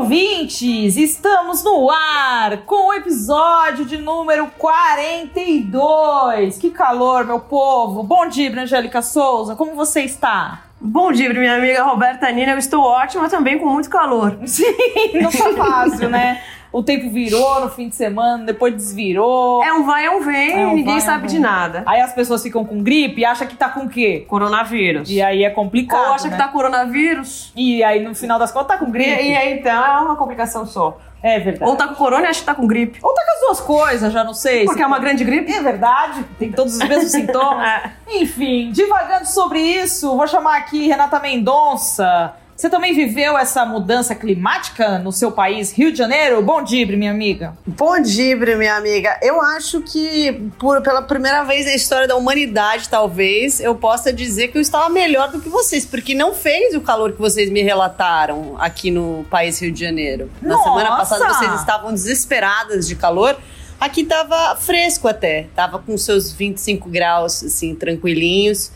ouvintes! Estamos no ar com o episódio de número 42. Que calor, meu povo! Bom dia, Angélica Souza, como você está? Bom dia, minha amiga Roberta Nina. Eu estou ótima também com muito calor. Sim, não tá fácil, né? o tempo virou no fim de semana, depois desvirou. É um vai, é um vem, é um ninguém vai, sabe é um de nada. Aí as pessoas ficam com gripe e acham que tá com o quê? Coronavírus. E aí é complicado. Ou acha né? que tá coronavírus. E aí no final das contas tá com gripe. E, e aí então é uma complicação só. É verdade. Ou tá com corona e acha que tá com gripe. Ou tá com as duas coisas, já não sei. Porque é uma grande gripe. É verdade, tem todos os mesmos sintomas. É. Enfim, divagando sobre isso, vou chamar aqui Renata Mendonça você também viveu essa mudança climática no seu país, Rio de Janeiro? Bom dia, minha amiga. Bom dia, minha amiga. Eu acho que por, pela primeira vez na história da humanidade, talvez, eu possa dizer que eu estava melhor do que vocês, porque não fez o calor que vocês me relataram aqui no país Rio de Janeiro. Na Nossa. semana passada vocês estavam desesperadas de calor. Aqui tava fresco até, tava com seus 25 graus, assim, tranquilinhos.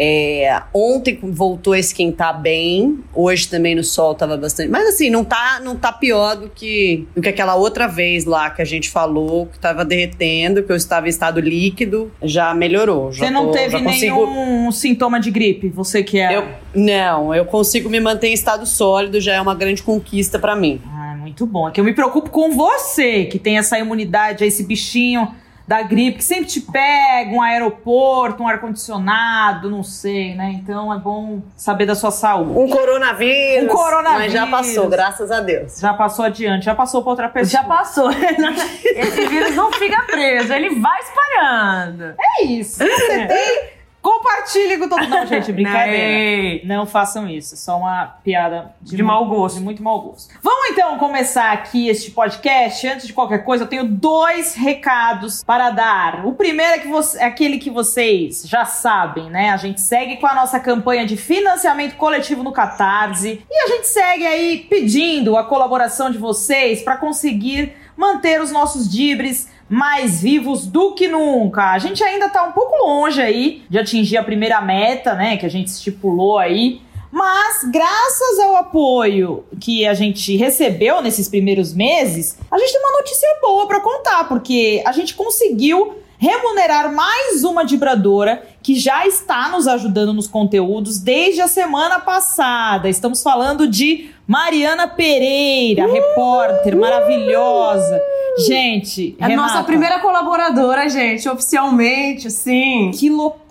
É, ontem voltou a esquentar bem, hoje também no sol tava bastante. Mas assim, não tá, não tá pior do que, do que aquela outra vez lá que a gente falou, que tava derretendo, que eu estava em estado líquido, já melhorou. Já você não tô, teve consigo... nenhum sintoma de gripe, você que é. Eu, não, eu consigo me manter em estado sólido, já é uma grande conquista para mim. Ah, muito bom. É que eu me preocupo com você, que tem essa imunidade esse bichinho da gripe, que sempre te pega, um aeroporto, um ar-condicionado, não sei, né? Então é bom saber da sua saúde. Um coronavírus. Um coronavírus. Mas já passou, graças a Deus. Já passou adiante, já passou pra outra pessoa. Já passou. Esse vírus não fica preso, ele vai espalhando. É isso. Você tem Compartilhe com todo mundo. Não, gente, brincadeira. Não, não façam isso. Só uma piada de, de mau gosto. De muito mau gosto. Vamos então começar aqui este podcast. Antes de qualquer coisa, eu tenho dois recados para dar. O primeiro é, que você, é aquele que vocês já sabem, né? A gente segue com a nossa campanha de financiamento coletivo no Catarse. E a gente segue aí pedindo a colaboração de vocês para conseguir manter os nossos dibres mais vivos do que nunca. A gente ainda tá um pouco longe aí de atingir a primeira meta, né, que a gente estipulou aí. Mas, graças ao apoio que a gente recebeu nesses primeiros meses, a gente tem uma notícia boa para contar, porque a gente conseguiu remunerar mais uma vibradora que já está nos ajudando nos conteúdos desde a semana passada. Estamos falando de Mariana Pereira, uh, repórter maravilhosa. Gente, é a nossa primeira colaboradora, gente, oficialmente, sim. Que loucura,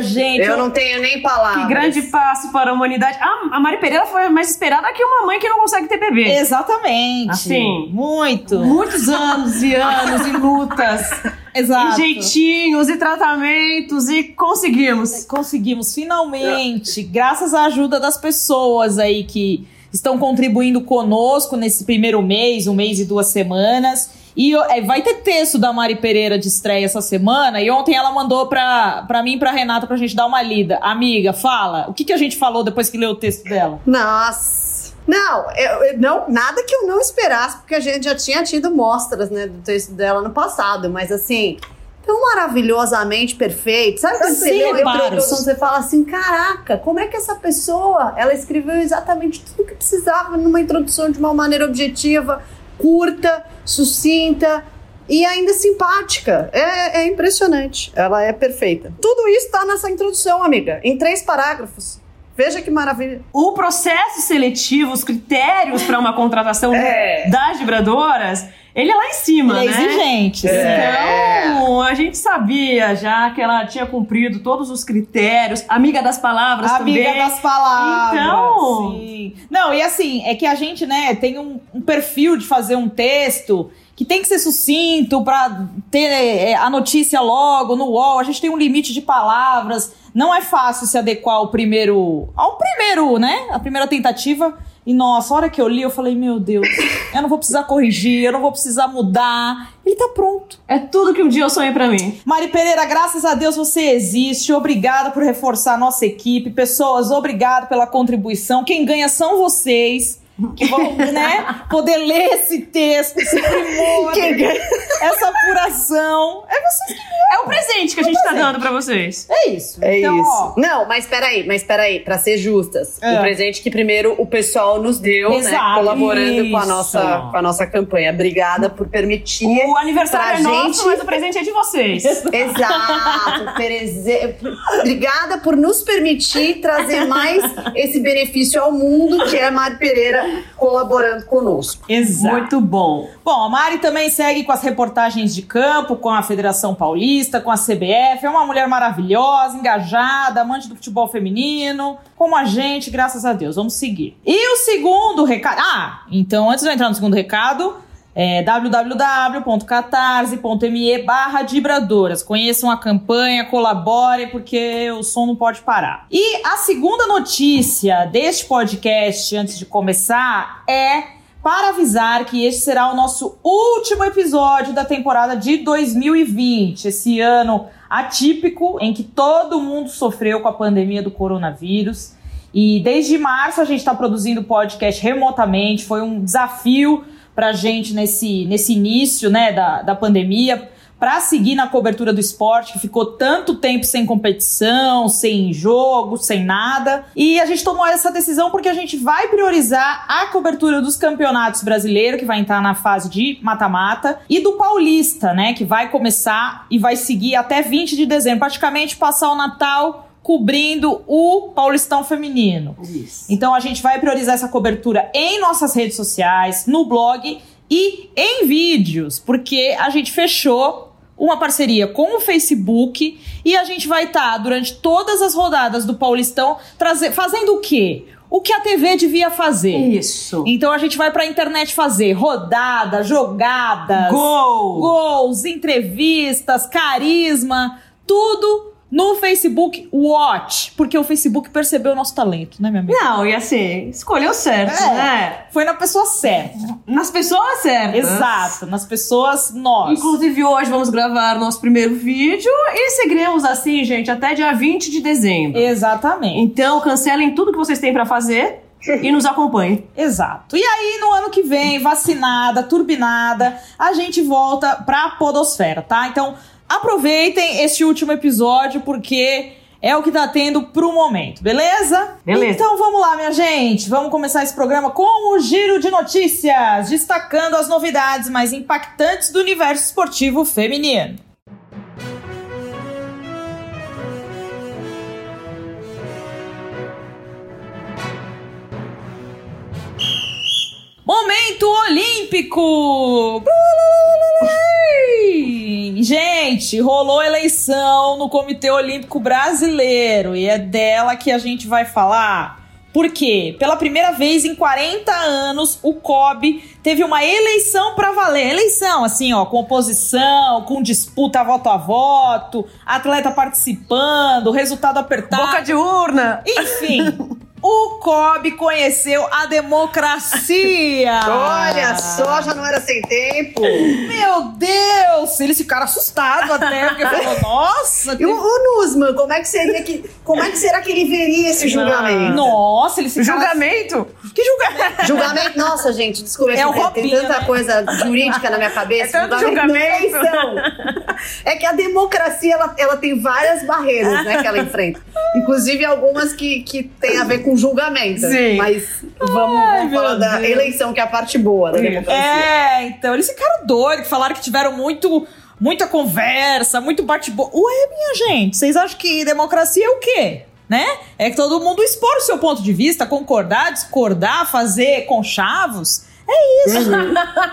gente. Eu não tenho nem palavras. Que grande passo para a humanidade. Ah, a Mari Pereira foi mais esperada que uma mãe que não consegue ter bebê. Exatamente. Assim. Muito. Muitos anos e anos e lutas. Exato. E jeitinhos e tratamentos e conseguimos. Conseguimos, finalmente. Graças à ajuda das pessoas aí que estão contribuindo conosco nesse primeiro mês, um mês e duas semanas. E é, vai ter texto da Mari Pereira de estreia essa semana. E ontem ela mandou pra, pra mim e pra Renata pra gente dar uma lida. Amiga, fala. O que, que a gente falou depois que leu o texto dela? Nossa. Não, eu, eu, não, nada que eu não esperasse, porque a gente já tinha tido mostras, né, do texto dela no passado, mas assim, tão maravilhosamente perfeito. Sabe quando você lê uma introdução, você fala assim, caraca, como é que essa pessoa, ela escreveu exatamente tudo o que precisava numa introdução de uma maneira objetiva, curta, sucinta, e ainda simpática. É, é, impressionante. Ela é perfeita. Tudo isso está nessa introdução, amiga, em três parágrafos. Veja que maravilha. O processo seletivo, os critérios para uma contratação é. das vibradoras ele é lá em cima, ele é né? exigente. É. Então, a gente sabia já que ela tinha cumprido todos os critérios. Amiga das palavras Amiga também. das palavras. Então... Sim. Não, e assim, é que a gente, né, tem um, um perfil de fazer um texto que tem que ser sucinto para ter é, a notícia logo no UOL. A gente tem um limite de palavras. Não é fácil se adequar ao primeiro, ao primeiro, né? A primeira tentativa E nossa, a hora que eu li, eu falei, meu Deus, eu não vou precisar corrigir, eu não vou precisar mudar. Ele tá pronto. É tudo que um dia eu sonhei pra mim. Mari Pereira, graças a Deus você existe. Obrigada por reforçar a nossa equipe. Pessoas, obrigado pela contribuição. Quem ganha são vocês. Que vão, né, poder ler esse texto, esse primor, essa apuração. É vocês que É o presente que a gente tá dando pra vocês. É isso. É então, isso. ó. Não, mas peraí, mas peraí, pra ser justas. É. O presente que primeiro o pessoal nos deu, né? Exato, Colaborando com a, nossa, com a nossa campanha. Obrigada por permitir. O aniversário é nosso, gente- mas o presente é de vocês. Exato, Pereze- Obrigada por nos permitir trazer mais esse benefício ao mundo, que é a Mari Pereira colaborando conosco. Exato. Muito bom. Bom, a Mari também segue com as reportagens de campo, com a Federação Paulista, com a CBF. É uma mulher maravilhosa, engajada, amante do futebol feminino, como a gente, graças a Deus. Vamos seguir. E o segundo recado. Ah, então antes de eu entrar no segundo recado. É www.catarse.me barra Dibradoras. Conheçam a campanha, colaborem, porque o som não pode parar. E a segunda notícia deste podcast, antes de começar, é para avisar que este será o nosso último episódio da temporada de 2020, esse ano atípico em que todo mundo sofreu com a pandemia do coronavírus. E desde março a gente está produzindo podcast remotamente, foi um desafio para a gente nesse, nesse início né, da, da pandemia, para seguir na cobertura do esporte, que ficou tanto tempo sem competição, sem jogo, sem nada. E a gente tomou essa decisão porque a gente vai priorizar a cobertura dos campeonatos brasileiros, que vai entrar na fase de mata-mata, e do Paulista, né, que vai começar e vai seguir até 20 de dezembro, praticamente passar o Natal cobrindo o Paulistão feminino. Isso. Então a gente vai priorizar essa cobertura em nossas redes sociais, no blog e em vídeos, porque a gente fechou uma parceria com o Facebook e a gente vai estar durante todas as rodadas do Paulistão trazer, fazendo o quê? O que a TV devia fazer. Isso. Então a gente vai pra internet fazer rodada, jogadas, Gol! gols, entrevistas, carisma, tudo no Facebook Watch, porque o Facebook percebeu o nosso talento, né, minha amiga? Não, e assim, escolheu certo, É. né? Foi na pessoa certa. Nas pessoas certas. Exato, nas pessoas nós. Inclusive, hoje vamos gravar nosso primeiro vídeo e seguiremos assim, gente, até dia 20 de dezembro. Exatamente. Então, cancelem tudo que vocês têm pra fazer e nos acompanhem. Exato. E aí, no ano que vem, vacinada, turbinada, a gente volta pra podosfera, tá? Então, aproveitem este último episódio, porque é o que tá tendo pro momento, beleza? Beleza. Então vamos lá, minha gente. Vamos começar esse programa com o giro de notícias, destacando as novidades mais impactantes do universo esportivo feminino. Momento Olímpico! Gente, rolou eleição no Comitê Olímpico Brasileiro e é dela que a gente vai falar. Por quê? Pela primeira vez em 40 anos, o COB teve uma eleição pra valer. Eleição, assim, ó, com oposição, com disputa voto a voto, atleta participando, resultado apertado. Boca de urna! Enfim, o COB conheceu a democracia. Olha só, já não era sem tempo. Meu Deus! Eles ficaram assustados até, porque falou, nossa, E o, o Nusman, como é que seria que. Como é que será que ele veria esse julgamento? nossa, eles ficaram... Julgamento! Que julgamento? Julgamento, nossa, gente, desculpa, É o tem- tanta né? coisa jurídica na minha cabeça. É tanto julgamento. eleição. É que a democracia, ela, ela tem várias barreiras, né, que ela enfrenta. Inclusive algumas que, que tem a ver com julgamento. Sim. Mas vamos, Ai, vamos falar da Deus. eleição, que é a parte boa da democracia. É, então, eles ficaram doidos, falaram que tiveram muito, muita conversa, muito bate-boca. Ué, minha gente, vocês acham que democracia é o quê? Né? É que todo mundo expor o seu ponto de vista, concordar, discordar, fazer conchavos. É isso.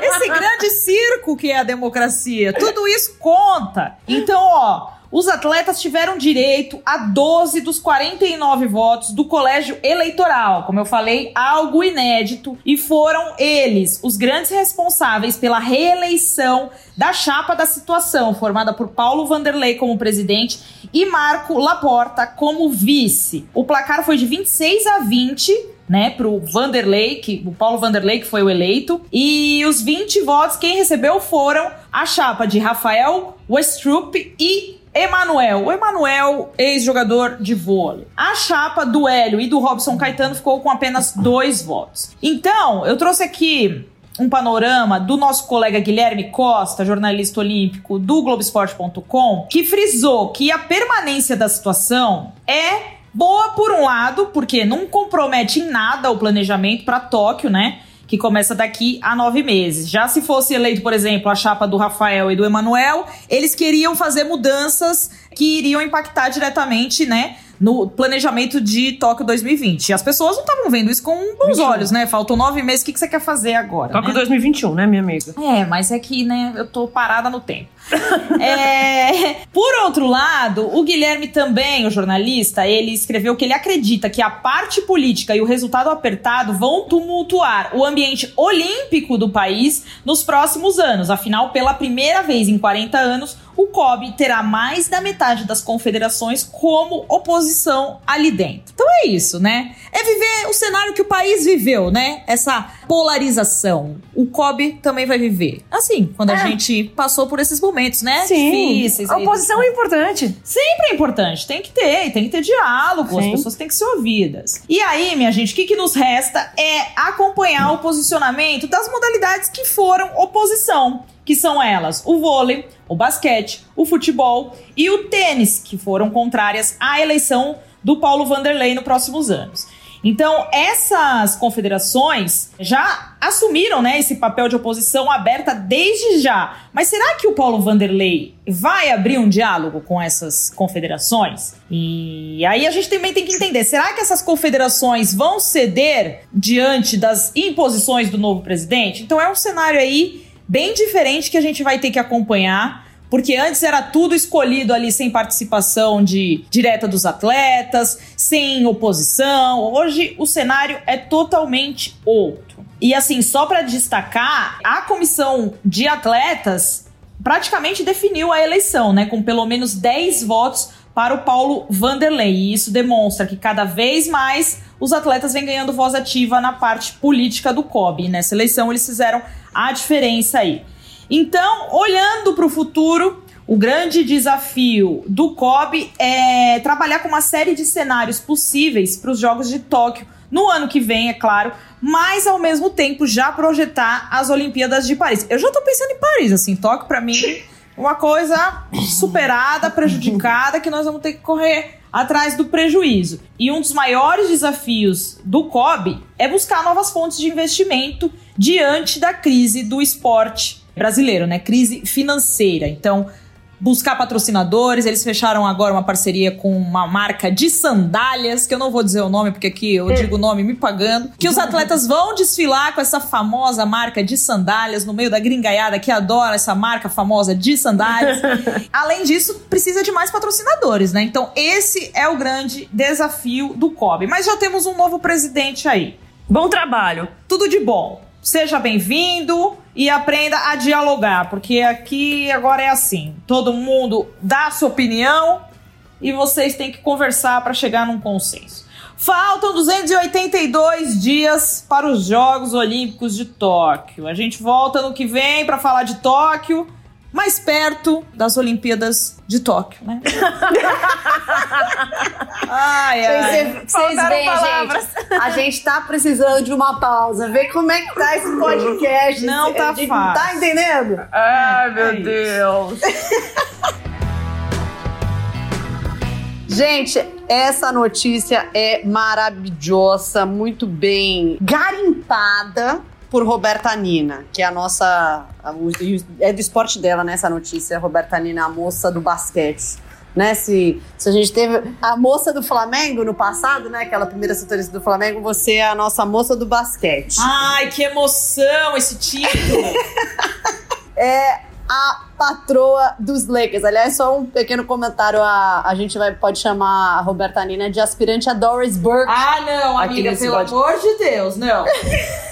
Esse grande circo que é a democracia. Tudo isso conta. Então, ó, os atletas tiveram direito a 12 dos 49 votos do colégio eleitoral. Como eu falei, algo inédito. E foram eles os grandes responsáveis pela reeleição da chapa da situação, formada por Paulo Vanderlei como presidente e Marco Laporta como vice. O placar foi de 26 a 20 né, pro Vanderlei, que, o Paulo Vanderlei, que foi o eleito. E os 20 votos, quem recebeu foram a chapa de Rafael Westrup e Emanuel. O Emanuel, ex-jogador de vôlei. A chapa do Hélio e do Robson Caetano ficou com apenas dois votos. Então, eu trouxe aqui um panorama do nosso colega Guilherme Costa, jornalista olímpico do Globoesporte.com, que frisou que a permanência da situação é boa por um lado, porque não compromete em nada o planejamento para Tóquio, né? Que começa daqui a nove meses. Já se fosse eleito, por exemplo, a chapa do Rafael e do Emanuel, eles queriam fazer mudanças que iriam impactar diretamente, né? no planejamento de Tóquio 2020. E as pessoas não estavam vendo isso com bons 21. olhos, né? Faltam nove meses, o que, que você quer fazer agora? Tóquio né? 2021, né, minha amiga? É, mas é que, né, eu tô parada no tempo. É, Por outro lado, o Guilherme também, o jornalista, ele escreveu que ele acredita que a parte política e o resultado apertado vão tumultuar o ambiente olímpico do país nos próximos anos. Afinal, pela primeira vez em 40 anos, o COB terá mais da metade das confederações como oposição ali dentro. Então é isso, né? É viver o cenário que o país viveu, né? Essa polarização. O COB também vai viver. Assim, quando a É. gente passou por esses momentos, né? Sim. Difíceis. A oposição é importante. Sempre é importante, tem que ter, tem que ter diálogo, as Sim. pessoas têm que ser ouvidas. E aí, minha gente, o que, que nos resta é acompanhar o posicionamento das modalidades que foram oposição, que são elas o vôlei, o basquete, o futebol e o tênis, que foram contrárias à eleição do Paulo Vanderlei nos próximos anos. Então, essas confederações já assumiram né, esse papel de oposição aberta desde já. Mas será que o Paulo Vanderlei vai abrir um diálogo com essas confederações? E aí a gente também tem que entender: será que essas confederações vão ceder diante das imposições do novo presidente? Então, é um cenário aí bem diferente que a gente vai ter que acompanhar. Porque antes era tudo escolhido ali sem participação de direta dos atletas, sem oposição. Hoje o cenário é totalmente outro. E assim, só para destacar, a comissão de atletas praticamente definiu a eleição, né, com pelo menos 10 votos para o Paulo Vanderlei. E isso demonstra que cada vez mais os atletas vêm ganhando voz ativa na parte política do COB. Nessa eleição eles fizeram a diferença aí. Então, olhando para o futuro, o grande desafio do COB é trabalhar com uma série de cenários possíveis para os Jogos de Tóquio no ano que vem, é claro, mas ao mesmo tempo já projetar as Olimpíadas de Paris. Eu já tô pensando em Paris, assim, Tóquio para mim uma coisa superada, prejudicada, que nós vamos ter que correr atrás do prejuízo. E um dos maiores desafios do COB é buscar novas fontes de investimento diante da crise do esporte brasileiro, né? Crise financeira. Então, buscar patrocinadores, eles fecharam agora uma parceria com uma marca de sandálias, que eu não vou dizer o nome porque aqui eu digo o nome me pagando, que os atletas vão desfilar com essa famosa marca de sandálias no meio da gringaiada que adora essa marca famosa de sandálias. Além disso, precisa de mais patrocinadores, né? Então, esse é o grande desafio do COB. Mas já temos um novo presidente aí. Bom trabalho. Tudo de bom. Seja bem-vindo e aprenda a dialogar, porque aqui agora é assim: todo mundo dá sua opinião e vocês têm que conversar para chegar num consenso. Faltam 282 dias para os Jogos Olímpicos de Tóquio. A gente volta no que vem para falar de Tóquio, mais perto das Olimpíadas de Tóquio, né? ai, ai. Vocês Faltaram veem, palavras. gente. A gente tá precisando de uma pausa. Vê como é que tá esse podcast. Não tá A gente fácil. Tá entendendo? Ai, É meu isso. Deus. Gente, essa notícia é maravilhosa, muito bem garimpada por Roberta Nina, que é a nossa. a- o- É do esporte dela, né? Essa notícia. Roberta Nina, a moça do basquete. Né, se, se a gente teve a moça do Flamengo no passado, né? Aquela primeira setorista do Flamengo, você é a nossa moça do basquete. Ai, que emoção esse título! A patroa dos Lakers. Aliás, só um pequeno comentário. A, a gente vai, pode chamar a Roberta Nina de aspirante a Doris Burke. Ah, não, amiga, pelo pod- amor de Deus, não.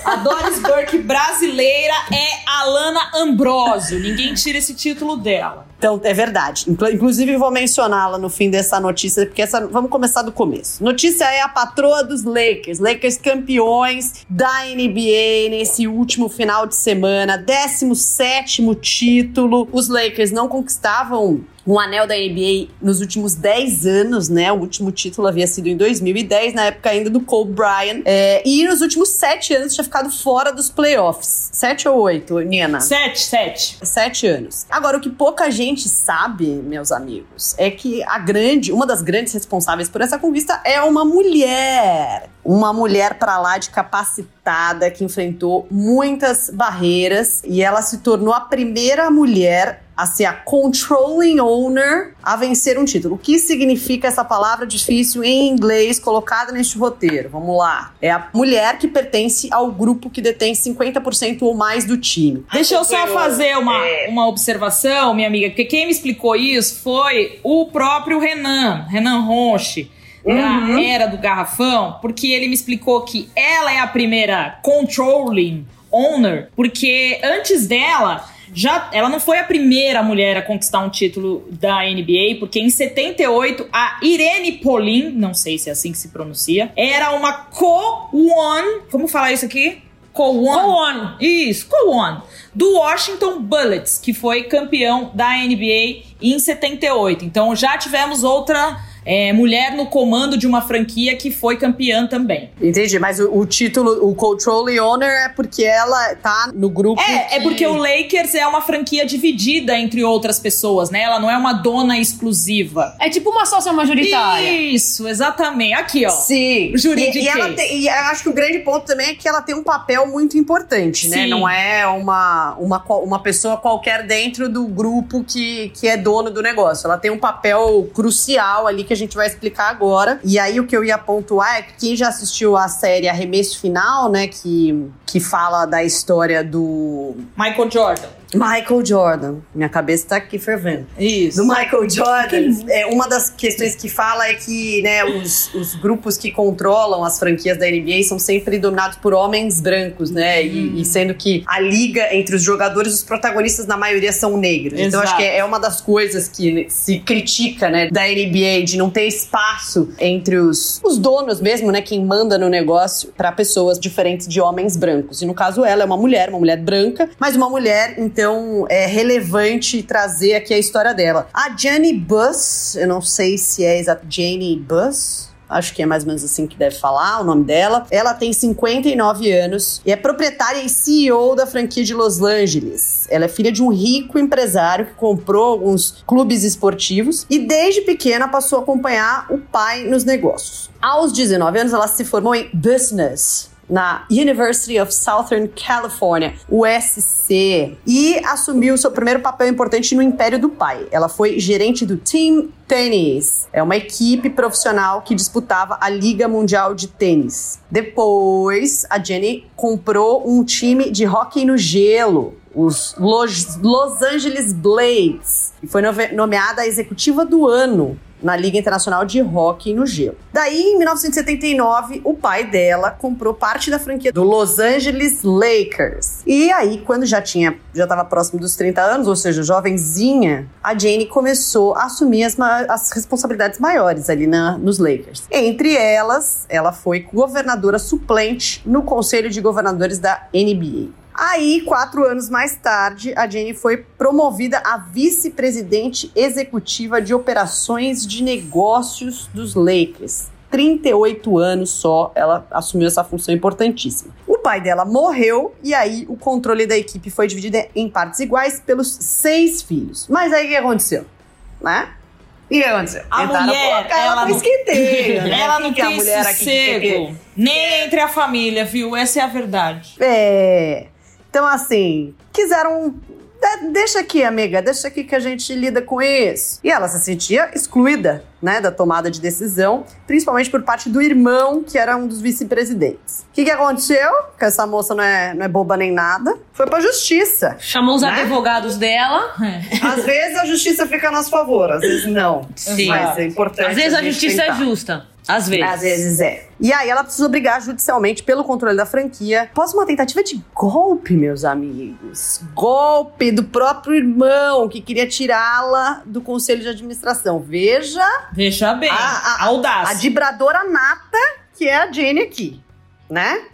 A Doris Burke brasileira é a Lana Ambrosio. Ninguém tira esse título dela. Então, é verdade. Inclu- Inclusive, vou mencioná-la no fim dessa notícia, porque essa, vamos começar do começo. Notícia é a patroa dos Lakers. Lakers campeões da NBA nesse último final de semana. 17 título. Os Lakers não conquistavam um anel da NBA nos últimos 10 anos, né? O último título havia sido em 2010, na época ainda do Kobe Bryant. É, e nos últimos 7 anos tinha ficado fora dos playoffs. 7 ou 8, Nina? Sete, sete. Sete anos. Agora, o que pouca gente sabe, meus amigos, é que a grande, uma das grandes responsáveis por essa conquista é uma mulher. Uma mulher pra lá de capacitada que enfrentou muitas barreiras e ela se tornou a primeira mulher a ser a controlling owner a vencer um título. O que significa essa palavra difícil em inglês colocada neste roteiro? Vamos lá. É a mulher que pertence ao grupo que detém 50% ou mais do time. Deixa eu só fazer uma, É. uma observação, minha amiga, porque quem me explicou isso foi o próprio Renan, Renan Ronche. Da era do garrafão, porque ele me explicou que ela é a primeira controlling owner, porque antes dela, já ela não foi a primeira mulher a conquistar um título da NBA, porque em 78 a Irene Polin, não sei se é assim que se pronuncia, era uma co-one, como falar isso aqui? Co-one. Co-one. Isso, co-one. Do Washington Bullets, que foi campeão da NBA em 78. Então já tivemos outra é, mulher no comando de uma franquia que foi campeã também. Entendi, mas o, o título, o Controlling Owner é porque ela tá no grupo. É, é que- porque o Lakers é uma franquia dividida entre outras pessoas, né? Ela não é uma dona exclusiva. É tipo uma sócia majoritária. Isso, exatamente. Aqui, ó. Sim. Juridiquei. E, e ela tem- e eu acho que o grande ponto também é que ela tem um papel muito importante, né? Sim. Não é uma, uma, uma pessoa qualquer dentro do grupo que, que é dono do negócio. Ela tem um papel crucial ali que a gente vai explicar agora. E aí o que eu ia pontuar é que quem já assistiu a série Arremesso Final, né? Que, que fala da história do Michael Jordan. Michael Jordan. Minha cabeça tá aqui fervendo. Isso. do Michael Jordan, é, uma das questões que fala é que né, os, os grupos que controlam as franquias da NBA são sempre dominados por homens brancos, né? E, e sendo que a liga entre os jogadores, os protagonistas, na maioria, são negros. Então, Exato. acho que é uma das coisas que se critica, né, da NBA, de não ter espaço entre os, os donos mesmo, né? Quem manda no negócio, para pessoas diferentes de homens brancos. E no caso, ela é uma mulher, uma mulher branca, mas uma mulher, então, é relevante trazer aqui a história dela. A Janie Buss, eu não sei se é exato, Janie Buss. Acho que é mais ou menos assim que deve falar o nome dela. Ela tem 59 anos e é proprietária e CEO da franquia de Los Angeles. Ela é filha de um rico empresário que comprou alguns clubes esportivos e desde pequena passou a acompanhar o pai nos negócios. Aos 19 anos, ela se formou em Business na University of Southern California, USC, e assumiu seu primeiro papel importante no império do pai. Ela foi gerente do Team Tennis, é uma equipe profissional que disputava a Liga Mundial de Tênis. Depois, a Jenny comprou um time de hóquei no gelo, os Los, Los Angeles Blades, e foi nomeada a executiva do ano na Liga Internacional de Hockey no Gelo. Daí, em 1979, o pai dela comprou parte da franquia do Los Angeles Lakers. E aí, quando já tinha, já estava próximo dos 30 anos, ou seja, jovenzinha, a Jane começou a assumir as, as responsabilidades maiores ali na, nos Lakers. Entre elas, ela foi governadora suplente no Conselho de Governadores da NBA. Aí, quatro anos mais tarde, a Jenny foi promovida a vice-presidente executiva de operações de negócios dos Lakers. 38 anos só, ela assumiu essa função importantíssima. O pai dela morreu e aí o controle da equipe foi dividido em partes iguais pelos seis filhos. Mas aí o que aconteceu? Né? O que aconteceu? A Tentaram mulher, ela pro não- esquenteio, né? Ela não que é a tem mulher aqui. Nem entre a família, viu? Essa é a verdade. É. Então, assim, quiseram "De- deixa aqui, amiga, deixa aqui que a gente lida com isso. E ela se sentia excluída, né, da tomada de decisão, principalmente por parte do irmão, que era um dos vice-presidentes. O que, que aconteceu? Que essa moça não é, não é boba nem nada. Foi pra justiça. Chamou os Né? advogados dela. Às vezes a justiça fica a nosso favor, às vezes não. Sim. Mas é importante. Às vezes a gente justiça é tentar. justa. Às vezes. Às vezes é. E aí ela precisa brigar judicialmente pelo controle da franquia após uma tentativa de golpe, meus amigos. Golpe do próprio irmão que queria tirá-la do conselho de administração. Veja Veja bem, A- a- a audácia. vibradora nata que é a Jane aqui, né?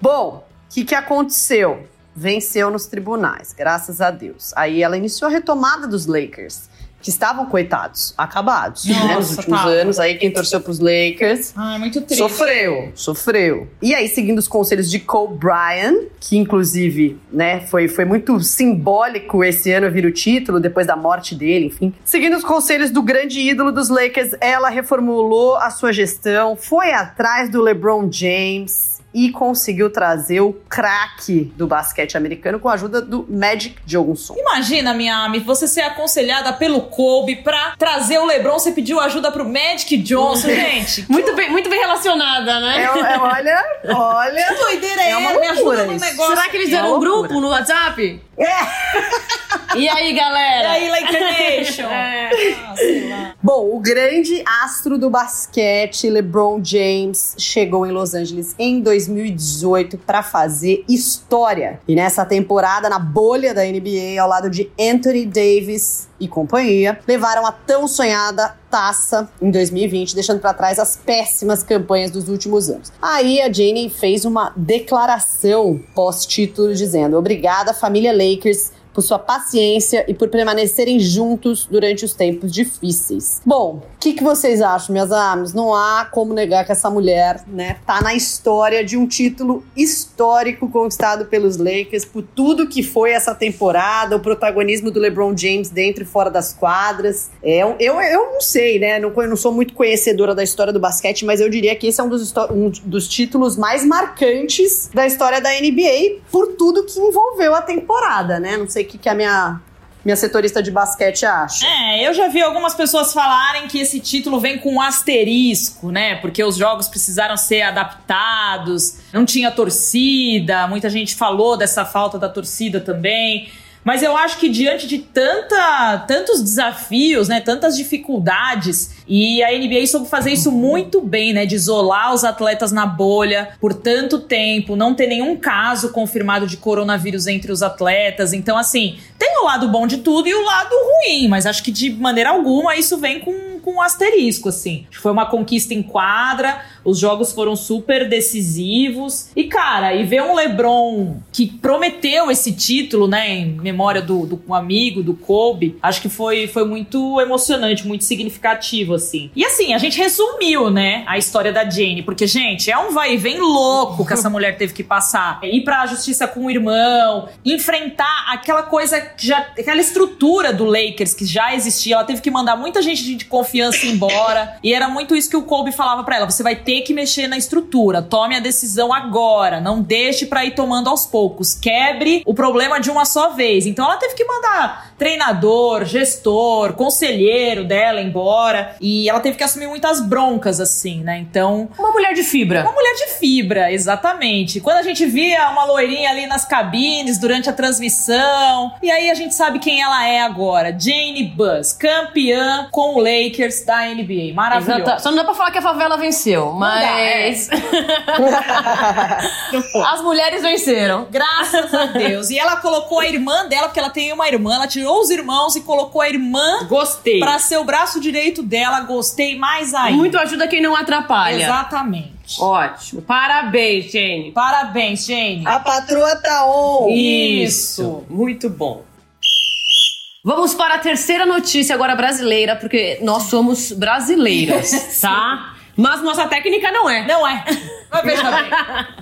Bom, o que, que aconteceu? Venceu nos tribunais, graças a Deus. Aí ela iniciou a retomada dos Lakers, que estavam coitados, acabados, né? Nos Nossa, últimos tá. anos. Aí quem torceu pros Lakers Ai, muito triste. Sofreu, sofreu. E aí, seguindo os conselhos de Cole Bryan, que inclusive, né, foi, foi muito simbólico esse ano vir o título, depois da morte dele, enfim. Seguindo os conselhos do grande ídolo dos Lakers, ela reformulou a sua gestão, foi atrás do LeBron James e conseguiu trazer o craque do basquete americano com a ajuda do Magic Johnson. Imagina, Miami, você ser aconselhada pelo Kobe pra trazer o LeBron, você pediu ajuda pro Magic Johnson, gente. Muito bem, muito bem relacionada, né? É, é, olha, olha. Que doideira é, É uma ela? Me ajuda isso. negócio. Será que eles é deram um loucura. grupo no WhatsApp? E aí, E galera? aí, Laker Nation? É. Lá. Bom, o grande astro do basquete, LeBron James, chegou em Los Angeles em 2018 para fazer história. E nessa temporada, na bolha da NBA, ao lado de Anthony Davis e companhia, levaram a tão sonhada taça em 2020, deixando para trás as péssimas campanhas dos últimos anos. Aí a Jane fez uma declaração pós-título dizendo: "Obrigada, família Lakers, por sua paciência e por permanecerem juntos durante os tempos difíceis. Bom, o que, que vocês acham, minhas amigas? Não há como negar que essa mulher, né, tá na história de um título histórico conquistado pelos Lakers por tudo que foi essa temporada, o protagonismo do LeBron James dentro e fora das quadras. É, eu, eu, não sei, né? Não, eu não sou muito conhecedora da história do basquete, mas eu diria que esse é um dos, um dos títulos mais marcantes da história da NBA por tudo que envolveu a temporada, né? Não sei que, que a minha, minha setorista de basquete acha. É, eu já vi algumas pessoas falarem que esse título vem com um asterisco, né? Porque os jogos precisaram ser adaptados, não tinha torcida, muita gente falou dessa falta da torcida também. Mas eu acho que diante de tanta, tantos desafios, né, tantas dificuldades, e a NBA soube fazer isso muito bem, né, de isolar os atletas na bolha por tanto tempo, não ter nenhum caso confirmado de coronavírus entre os atletas. Então, assim, tem o lado bom de tudo e o lado ruim, mas acho que de maneira alguma isso vem com, com um asterisco, assim. Foi uma conquista em quadra, os jogos foram super decisivos. E, cara, e ver um LeBron que prometeu esse título, né, em memória do, do amigo, do Kobe, acho que foi, foi muito emocionante, muito significativo, assim. E assim, a gente resumiu, né, a história da Jane, porque, gente, é um vai e vem louco que essa mulher teve que passar. Ir pra justiça com o irmão, enfrentar aquela coisa que já. aquela estrutura do Lakers que já existia. Ela teve que mandar muita gente de confiança embora. E era muito isso que o Kobe falava pra ela: você vai ter que mexer na estrutura. Tome a decisão agora. Não deixe pra ir tomando aos poucos. Quebre o problema de uma só vez. Então ela teve que mandar treinador, gestor, conselheiro dela embora. E ela teve que assumir muitas broncas, assim, né? Então. Uma mulher de fibra. Uma mulher de fibra, exatamente. Quando a gente via uma loirinha ali nas cabines durante a transmissão, e aí a gente sabe quem ela é agora. Jane Buss, campeã com o Lakers da NBA. Maravilhoso. Exata- Só não dá pra falar que a favela venceu, mas. As mulheres venceram. Graças a Deus. E ela colocou a irmã dela, porque ela tem uma irmã, ela tirou os irmãos e colocou a irmã Gostei. pra ser o braço direito dela. Gostei mais ainda. Muito ajuda quem não atrapalha. Exatamente. Ótimo. Parabéns, Jane. Parabéns, Jane. A patroa tá on! Isso. Muito bom. Vamos para a terceira notícia agora brasileira, porque nós somos brasileiras, tá? Mas nossa técnica não é. Não é. Mas veja bem.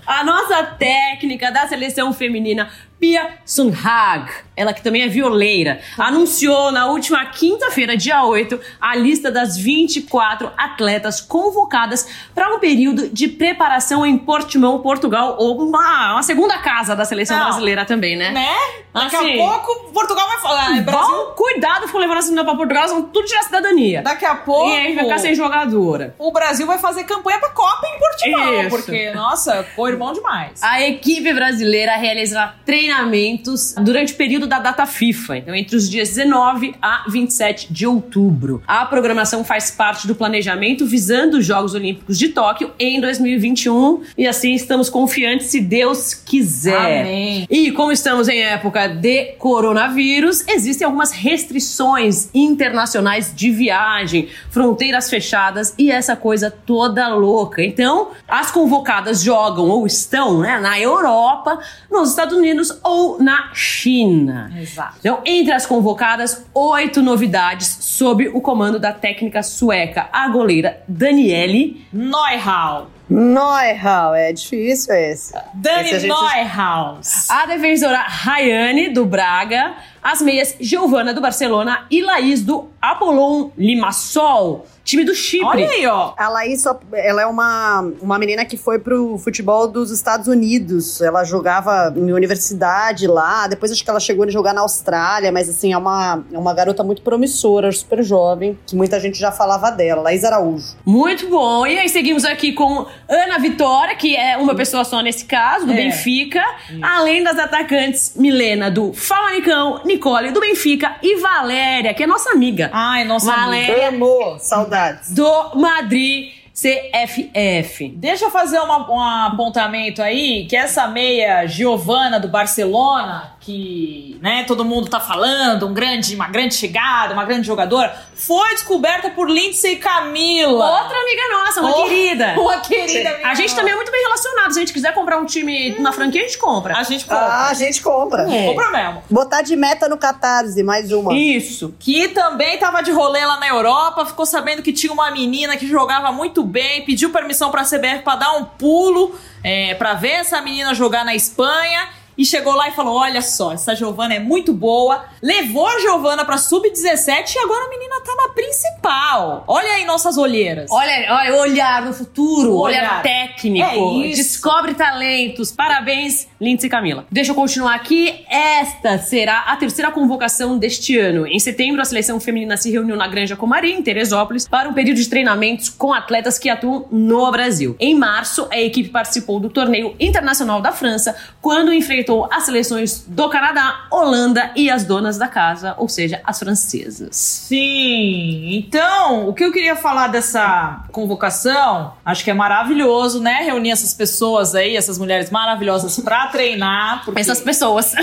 A nossa técnica da seleção feminina Pia Sunhag, ela que também é violeira, anunciou na última quinta-feira, dia 8, a lista das 24 atletas convocadas para um período de preparação em Portimão, Portugal, ou uma, uma segunda casa da seleção Não. brasileira também, né? Né? Daqui Assim. a pouco Portugal vai falar. É Brasil. Bom, cuidado com levando essa menina pra Portugal, vão tudo tirar a cidadania. Daqui a pouco. E aí vai ficar sem jogadora. O Brasil vai fazer campanha pra Copa em Portimão, Isso. porque, nossa, ficou irmão demais. A equipe brasileira realizará treinamentos durante o período da data FIFA, então entre os dias 19 a 27 de outubro. A programação faz parte do planejamento visando os Jogos Olímpicos de Tóquio em 2021 e assim estamos confiantes se Deus quiser. Amém. E como estamos em época de coronavírus, existem algumas restrições internacionais de viagem, fronteiras fechadas e essa coisa toda louca. Então, as convocadas jogam ou estão né, na Europa, nos Estados Unidos ou na China. Exato. Então, entre as convocadas, oito novidades sob o comando da técnica sueca, a goleira Daniele. Neuhaus. Neuhal, é difícil esse. Dani Esse a gente- Neuhaus. A defensora Rayane, do Braga. As meias Giovana, do Barcelona. E Laís, do Apollon Limassol, time do Chipre. Olha aí, ó. A Laís, só- ela é uma, uma menina que foi pro futebol dos Estados Unidos. Ela jogava em universidade lá, depois acho que ela chegou a jogar na Austrália, mas assim, é uma, é uma garota muito promissora, super jovem, que muita gente já falava dela, Laís Araújo. Muito bom. E aí seguimos aqui com Ana Vitória, que é uma pessoa só nesse caso, do É. Benfica. Além das atacantes Milena, do Famalicão, Nicole, do Benfica e Valéria, que é nossa amiga. Ai, nossa amiga. Valéria, Amor, saudades. do Madrid CFF. Deixa eu fazer uma- um apontamento aí, que essa meia Giovana do Barcelona, que né, todo mundo tá falando, um grande, uma grande chegada, uma grande jogadora, foi descoberta por Lindsay Camila. Outra amiga nossa, uma Oh, querida. Uma querida amiga A gente também é muito bem relacionado. Se a gente quiser comprar um time, uma franquia, a gente compra. A gente compra. Ah, a gente compra. É. Compra mesmo. Botar de meta no Catarse, mais uma. Isso. Que também tava de rolê lá na Europa, ficou sabendo que tinha uma menina que jogava muito bem, pediu permissão pra CBF pra dar um pulo, é, pra ver essa menina jogar na Espanha. E chegou lá e falou: Olha só, essa Giovana é muito boa. Levou a Giovana pra sub-17 e agora a menina tá na principal. Olha aí nossas olheiras. Olha, olha, olhar no futuro, olhar, olhar. técnico, É descobre talentos. Parabéns, Lindsay e Camila. Deixa eu continuar aqui. Esta será a terceira convocação deste ano. Em setembro, a seleção feminina se reuniu na Granja Comari, em Teresópolis, para um período de treinamentos com atletas que atuam no Brasil. Em março, a equipe participou do torneio internacional da França, quando enfrentou as seleções do Canadá, Holanda e as donas da casa, ou seja, as francesas. Sim, então o que eu queria falar dessa convocação, acho que é maravilhoso, né? Reunir essas pessoas aí, essas mulheres maravilhosas treinar. Porque Essas pessoas.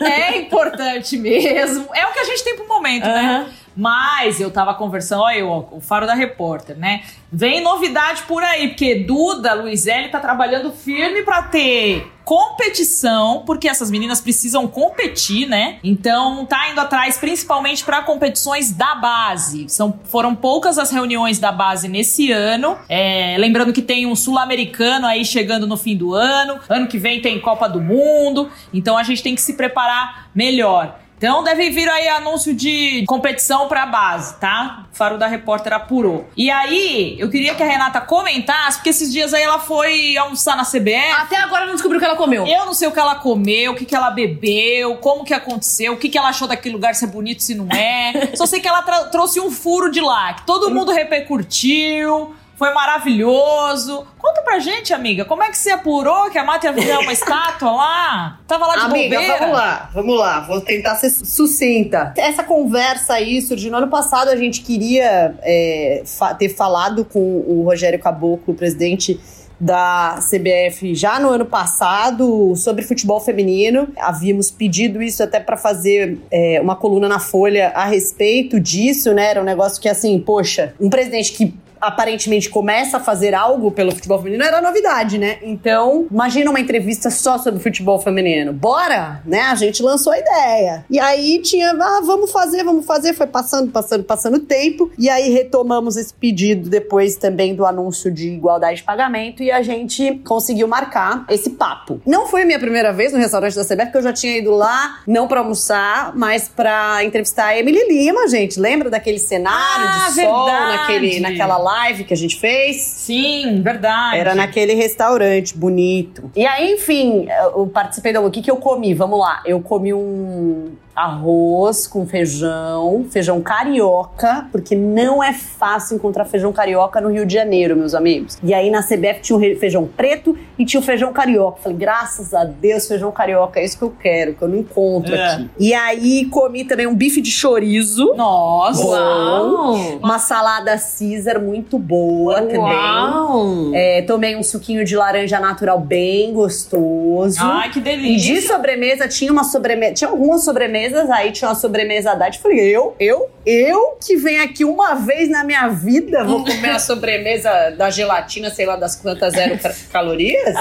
é importante mesmo. É o que a gente tem pro momento, né? Mas eu tava conversando, olha eu, o Faro da Repórter, né? Vem novidade por aí, porque Duda Luizelli tá trabalhando firme pra ter competição, porque essas meninas precisam competir, né? Então tá indo atrás principalmente pra competições da base. São, foram poucas as reuniões da base nesse ano. É, lembrando que tem um sul-americano aí chegando no fim do ano. Ano que vem tem Copa do Mundo. Então a gente tem que se preparar melhor. Então deve vir aí anúncio de competição pra base, tá? O Faro da Repórter apurou. E aí, eu queria que a Renata comentasse, porque esses dias aí ela foi almoçar na CBF. Até agora não descobriu o que ela comeu. Eu não sei o que ela comeu, o que, que ela bebeu, como que aconteceu, o que, que ela achou daquele lugar, se é bonito, se não é. Só sei que ela trouxe um furo de lá, que todo mundo repercutiu, foi maravilhoso. Conta pra gente, amiga, como é que você apurou que a Mata ia virar uma estátua lá? Tava lá de Amiga, bobeira? vamos lá, vamos lá, vou tentar ser sucinta. Essa conversa aí surgiu no ano passado, a gente queria é, ter falado com o Rogério Caboclo, presidente da CBF, já no ano passado, sobre futebol feminino. Havíamos pedido isso até para fazer é, uma coluna na Folha a respeito disso, né? Era um negócio que, assim, poxa, um presidente que aparentemente começa a fazer algo pelo futebol feminino, era novidade, né? Então, imagina uma entrevista só sobre futebol feminino. Bora, né? A gente lançou a ideia. E aí tinha, ah, vamos fazer, vamos fazer. Foi passando, passando, passando tempo. E aí retomamos esse pedido depois também do anúncio de igualdade de pagamento e a gente conseguiu marcar esse papo. Não foi a minha primeira vez no restaurante da CBF, porque eu já tinha ido lá, não pra almoçar, mas pra entrevistar a Emily Lima, gente. Lembra daquele cenário Ah, de sol verdade. naquele, naquela live que a gente fez? Sim, verdade. Era naquele restaurante bonito. E aí, enfim, eu participei do. O que, que eu comi? Vamos lá. Eu comi um arroz com feijão, feijão carioca, porque não é fácil encontrar feijão carioca no Rio de Janeiro, meus amigos. E aí na CBF tinha o feijão preto e tinha o feijão carioca. Falei, graças a Deus, feijão carioca, é isso que eu quero, que eu não encontro É. aqui. E aí comi também um bife de chorizo. Nossa. Uau! Uma salada Caesar muito boa também. Uau! É, tomei um suquinho de laranja natural bem gostoso. Ai, que e delícia. de sobremesa, tinha uma sobremesa. Tinha algumas sobremesas, aí tinha uma sobremesa da Haddad. Falei, eu, eu, eu que venho aqui uma vez na minha vida, vou comer a sobremesa da gelatina, sei lá das quantas zero ca- calorias?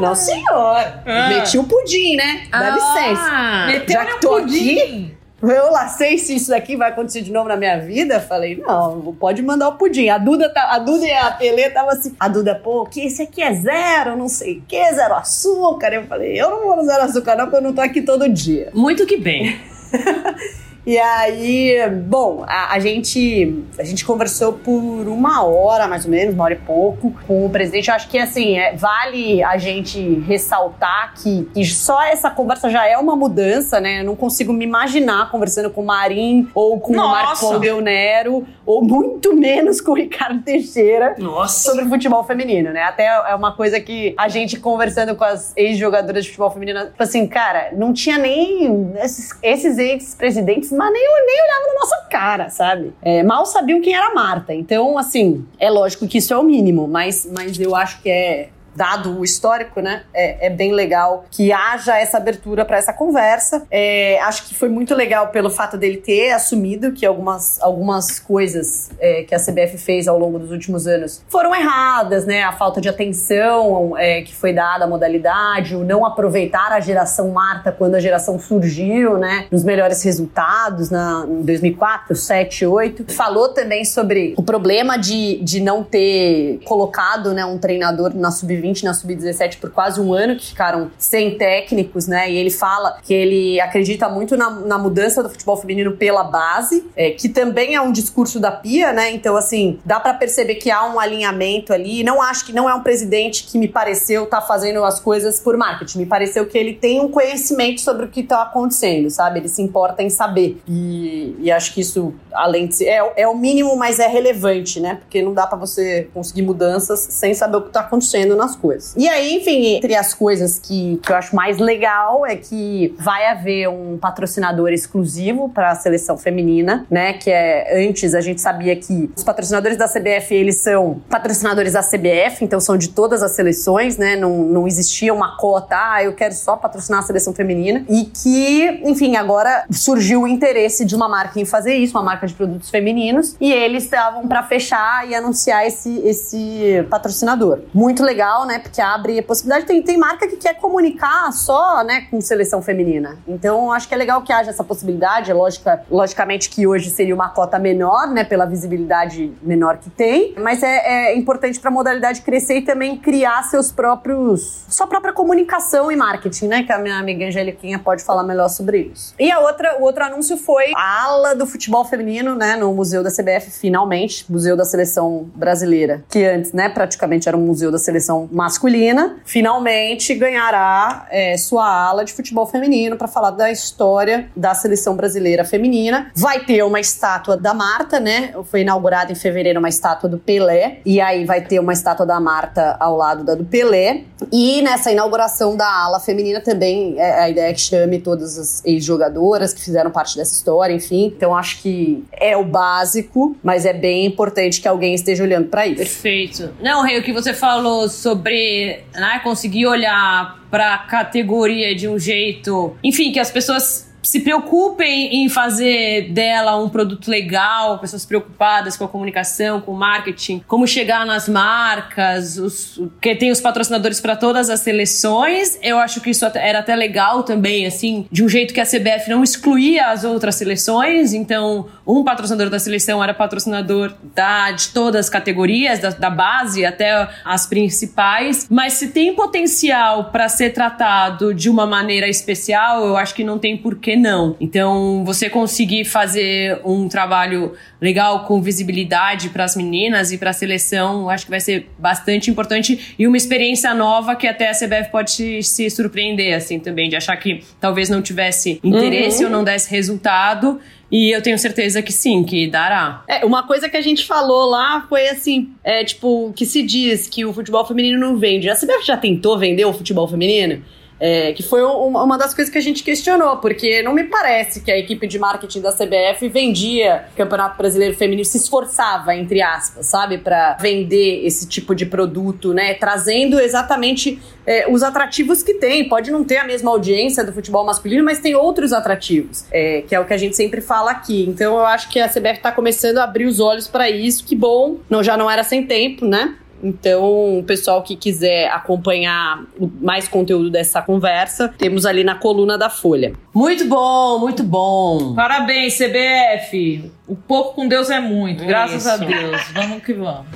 Não, senhor. Ah. Meti o pudim, né? Dá licença. Ah, Meteu Já que tô pudim. Eu lá sei se isso daqui vai acontecer de novo na minha vida. Falei, não, pode mandar o pudim. A Duda, tá, a Duda e a Pelê tava assim. A Duda, pô, que esse aqui é zero, não sei o que, zero açúcar. Eu falei, eu não vou no zero açúcar, não, porque eu não tô aqui todo dia. Muito que bem. E aí, bom, a, a gente a gente conversou por uma hora, mais ou menos, uma hora e pouco, com o presidente. Eu acho que, assim, é, vale a gente ressaltar que, que só essa conversa já é uma mudança, né? Eu não consigo me imaginar conversando com o Marim ou com o Marco Nossa! Paulo Del Nero, ou muito menos com o Ricardo Teixeira Nossa. sobre futebol feminino, né? Até é uma coisa que a gente conversando com as ex-jogadoras de futebol feminino, tipo assim, cara, não tinha nem esses, esses ex-presidentes, mas nem, nem olhavam na nossa cara, sabe? É, mal sabiam quem era Marta. Então, assim, é lógico que isso é o mínimo, mas, mas eu acho que é. Dado o histórico, né? É, é bem legal que haja essa abertura para essa conversa. É, acho que foi muito legal pelo fato dele ter assumido que algumas, algumas coisas é, que a CBF fez ao longo dos últimos anos foram erradas, né? A falta de atenção é, que foi dada à modalidade, o não aproveitar a geração Marta quando a geração surgiu, né? Nos melhores resultados na, em 2004, 7, 8. Falou também sobre o problema de, de não ter colocado né, um treinador na sub-20 na sub-17 por quase um ano, que ficaram sem técnicos, né? E ele fala que ele acredita muito na, na mudança do futebol feminino pela base, é, que também é um discurso da Pia, né? Então, assim, dá pra perceber que há um alinhamento ali. Não acho que não é um presidente que me pareceu tá fazendo as coisas por marketing. Me pareceu que ele tem um conhecimento sobre o que tá acontecendo, sabe? Ele se importa em saber. E, e acho que isso, além de ser. É, é o mínimo, mas é relevante, né? Porque não dá pra você conseguir mudanças sem saber o que tá acontecendo nas coisas. E aí, enfim, entre as coisas que, que eu acho mais legal é que vai haver um patrocinador exclusivo para a seleção feminina, né? Que é antes a gente sabia que os patrocinadores da CBF eles são patrocinadores da CBF, então são de todas as seleções, né? Não, não existia uma cota, ah, eu quero só patrocinar a seleção feminina. E que, enfim, agora surgiu o interesse de uma marca em fazer isso, uma marca de produtos femininos, e eles estavam para fechar e anunciar esse, esse patrocinador. Muito legal, né? Porque abre a possibilidade. Tem, tem marca que quer comunicar só, né, com seleção feminina. Então, acho que é legal que haja essa possibilidade. Lógica, logicamente que hoje seria uma cota menor, né, pela visibilidade menor que tem, mas é, é importante para a modalidade crescer e também criar seus próprios, sua própria comunicação e marketing, né, que a minha amiga Angeliquinha pode falar melhor sobre isso. E a outra, o outro anúncio foi a ala do futebol feminino, né, no Museu da CBF, finalmente, Museu da Seleção Brasileira, que antes, né, praticamente era um museu da seleção masculina, finalmente ganhará é, sua ala de futebol feminino para falar da história da seleção brasileira feminina. Vai ter uma estátua da Marta, né? Foi inaugurada em fevereiro uma estátua do Pelé, e aí vai ter uma estátua da Marta ao lado da do Pelé. E nessa inauguração da ala feminina também é a ideia é que chame todas as ex-jogadoras que fizeram parte dessa história, enfim. Então acho que é o básico, mas é bem importante que alguém esteja olhando para isso. Perfeito. Não, Rei, o que você falou sobre né, conseguir olhar pra categoria de um jeito, enfim, que as pessoas se preocupem em fazer dela um produto legal, pessoas preocupadas com a comunicação, com o marketing, como chegar nas marcas, os, que tem os patrocinadores para todas as seleções. Eu acho que isso era até legal também, assim, de um jeito que a CBF não excluía as outras seleções. Então, um patrocinador da seleção era patrocinador da, de todas as categorias, da, da base até as principais. Mas se tem potencial para ser tratado de uma maneira especial, eu acho que não tem por que não. Então, você conseguir fazer um trabalho legal com visibilidade para as meninas e para a seleção, acho que vai ser bastante importante e uma experiência nova que até a CBF pode se surpreender assim também de achar que talvez não tivesse interesse Uhum. ou não desse resultado. E eu tenho certeza que sim, que dará. É, uma coisa que a gente falou lá foi assim, é tipo, que se diz que o futebol feminino não vende. A CBF já tentou vender o futebol feminino? É, que foi um- uma das coisas que a gente questionou, porque não me parece que a equipe de marketing da CBF vendia Campeonato Brasileiro Feminino, se esforçava, entre aspas, sabe, Pra vender esse tipo de produto, né? Trazendo exatamente é, os atrativos que tem. Pode não ter a mesma audiência do futebol masculino, mas tem outros atrativos, é, que é o que a gente sempre fala aqui. Então eu acho que a CBF tá começando a abrir os olhos para isso, que bom. Não, já não era sem tempo, né? Então, o pessoal que quiser acompanhar o- mais conteúdo dessa conversa, temos ali na coluna da Folha. Muito bom, muito bom. Parabéns, CBF. O pouco com Deus é muito, É graças isso. a Deus. Vamos que vamos.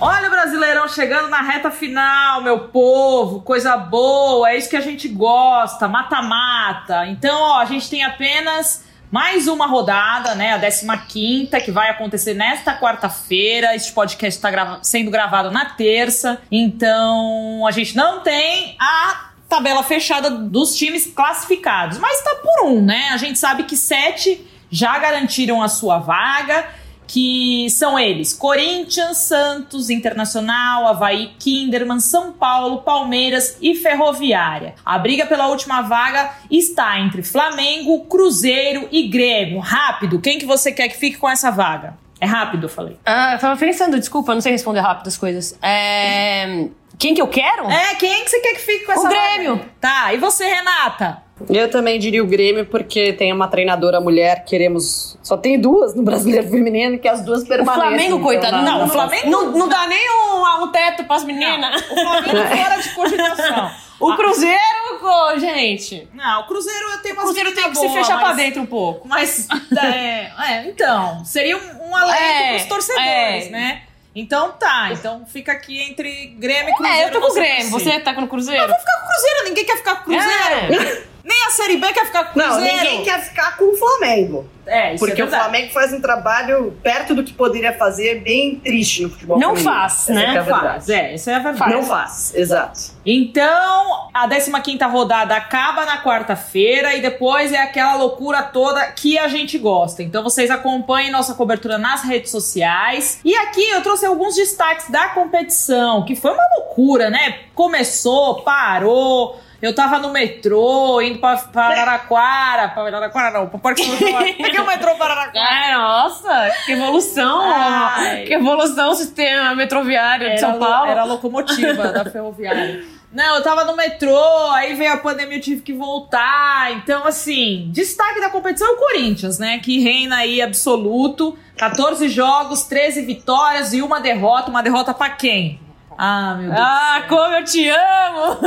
Olha o Brasileirão chegando na reta final, meu povo. Coisa boa, é isso que a gente gosta, mata-mata. Então, ó, a gente tem apenas mais uma rodada, né? A 15 que vai acontecer nesta quarta-feira. Este podcast está sendo gravado na terça. Então, a gente não tem a tabela fechada dos times classificados, mas tá por um, né? A gente sabe que sete já garantiram a sua vaga, que são eles: Corinthians, Santos, Internacional, Havaí, Kinderman, São Paulo, Palmeiras e Ferroviária. A briga pela última vaga está entre Flamengo, Cruzeiro e Grêmio. Rápido, quem que você quer que fique com essa vaga? É rápido, eu falei. Ah, eu tava pensando, desculpa, eu não sei responder rápido as coisas. É... Quem que eu quero? É, quem que você quer que fique com essa O vaga? Grêmio. Tá, e você, Renata? Eu também diria o Grêmio, porque tem uma treinadora mulher, queremos. Só tem duas no brasileiro feminino, que as duas O permanecem. Flamengo, então, coitado. na- Não, na- o Flamengo não, não dá nem um, um teto pras meninas. O Flamengo fora de cogitação. O Ah, Cruzeiro, gente. Não, o Cruzeiro tem O umas Cruzeiro tem que meninas se fechar pra mas- dentro um pouco. Mas, é, é, então, seria um, um alento É, pros torcedores, é. né? Então tá, então fica aqui entre Grêmio e Cruzeiro. É, eu tô com o Grêmio. Você tá com o Cruzeiro? Eu vou ficar com o Cruzeiro, ninguém quer ficar com o Cruzeiro. Nem a Série B quer ficar com o Não, Cruzeiro. ninguém quer ficar com o Flamengo. É, isso Porque é o verdade. Flamengo faz um trabalho perto do que poderia fazer, bem triste no futebol Não feminino. faz, Essa né? é a verdade. Faz, é, isso é a verdade. Não faz, exato. Então, a 15 rodada acaba na quarta-feira e depois é aquela loucura toda que a gente gosta. Então, vocês acompanhem nossa cobertura nas redes sociais. E aqui eu trouxe alguns destaques da competição, que foi uma loucura, né? Começou, parou. Eu tava no metrô, indo pra, pra Araraquara. Pra Araraquara não, pra Parque. Por que o metrô para Araraquara? Nossa, que evolução! Ai. Que evolução o sistema metroviário de São lo- Paulo. Era a locomotiva da ferroviária. Não, eu tava no metrô, aí veio a pandemia, eu tive que voltar. Então, assim, destaque da competição é o Corinthians, né? Que reina aí absoluto. 14 jogos, 13 vitórias e uma derrota. Uma derrota pra quem? Ah, meu Deus. Ah, como eu te amo!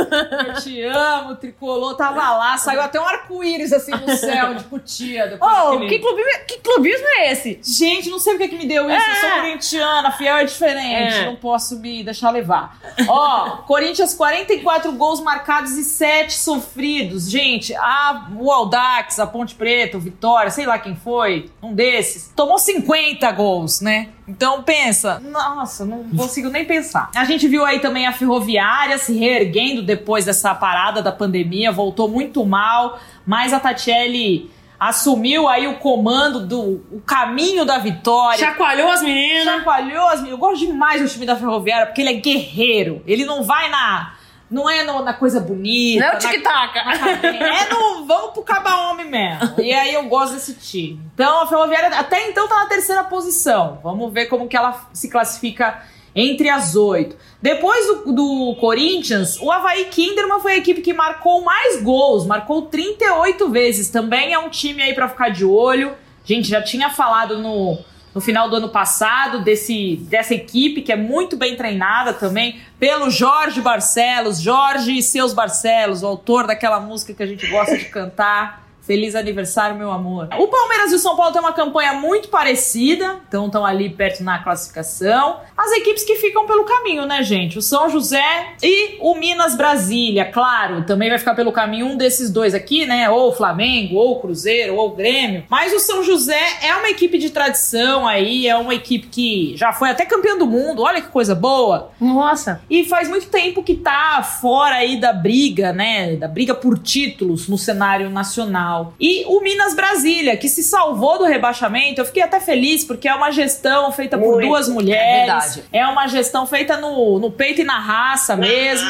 Eu te amo, tricolor tava lá, saiu até um arco-íris assim no céu, de putia. depois Oh, daquele- que, clubismo, que clubismo é esse? Gente, não sei porque que me deu isso. Eu sou É. corintiana, fiel é diferente. É. Não posso me deixar levar. Ó, Corinthians, 44 gols marcados e 7 sofridos. Gente, a, o Aldax, a Ponte Preta, o Vitória, sei lá quem foi, um desses, tomou 50 gols, né? Então pensa, nossa, não consigo nem pensar. A gente viu aí também a Ferroviária se reerguendo depois dessa parada da pandemia, voltou muito mal, mas a Tatiele assumiu aí o comando do o caminho da vitória. Chacoalhou as meninas. Chacoalhou as Eu gosto demais do time da Ferroviária porque ele é guerreiro. Ele não vai na. Não é no- na coisa bonita. Não é o tic-tac. é no vamos pro caba-homem mesmo. E aí eu gosto desse time. Então a Ferroviária até então tá na terceira posição. Vamos ver como que ela se classifica entre as oito. Depois do, do Corinthians, o Havaí Kinderman foi a equipe que marcou mais gols, marcou 38 vezes. Também é um time aí para ficar de olho. A gente já tinha falado no, no final do ano passado desse, dessa equipe que é muito bem treinada também pelo Jorge Barcelos, Jorge e seus Barcelos, o autor daquela música que a gente gosta de cantar. Feliz aniversário, meu amor. O Palmeiras e o São Paulo têm uma campanha muito parecida, então estão ali perto na classificação. As equipes que ficam pelo caminho, né, gente? O São José e o Minas Brasília, claro, também vai ficar pelo caminho um desses dois aqui, né? Ou o Flamengo, ou o Cruzeiro, ou o Grêmio. Mas o São José é uma equipe de tradição aí, é uma equipe que já foi até campeão do mundo, olha que coisa boa. Nossa. E faz muito tempo que tá fora aí da briga, né? Da briga por títulos no cenário nacional. E o Minas Brasília, que se salvou do rebaixamento, eu fiquei até feliz, porque é uma gestão feita por Muito. duas É mulheres. verdade. É, uma gestão feita no, no peito e na raça mesmo.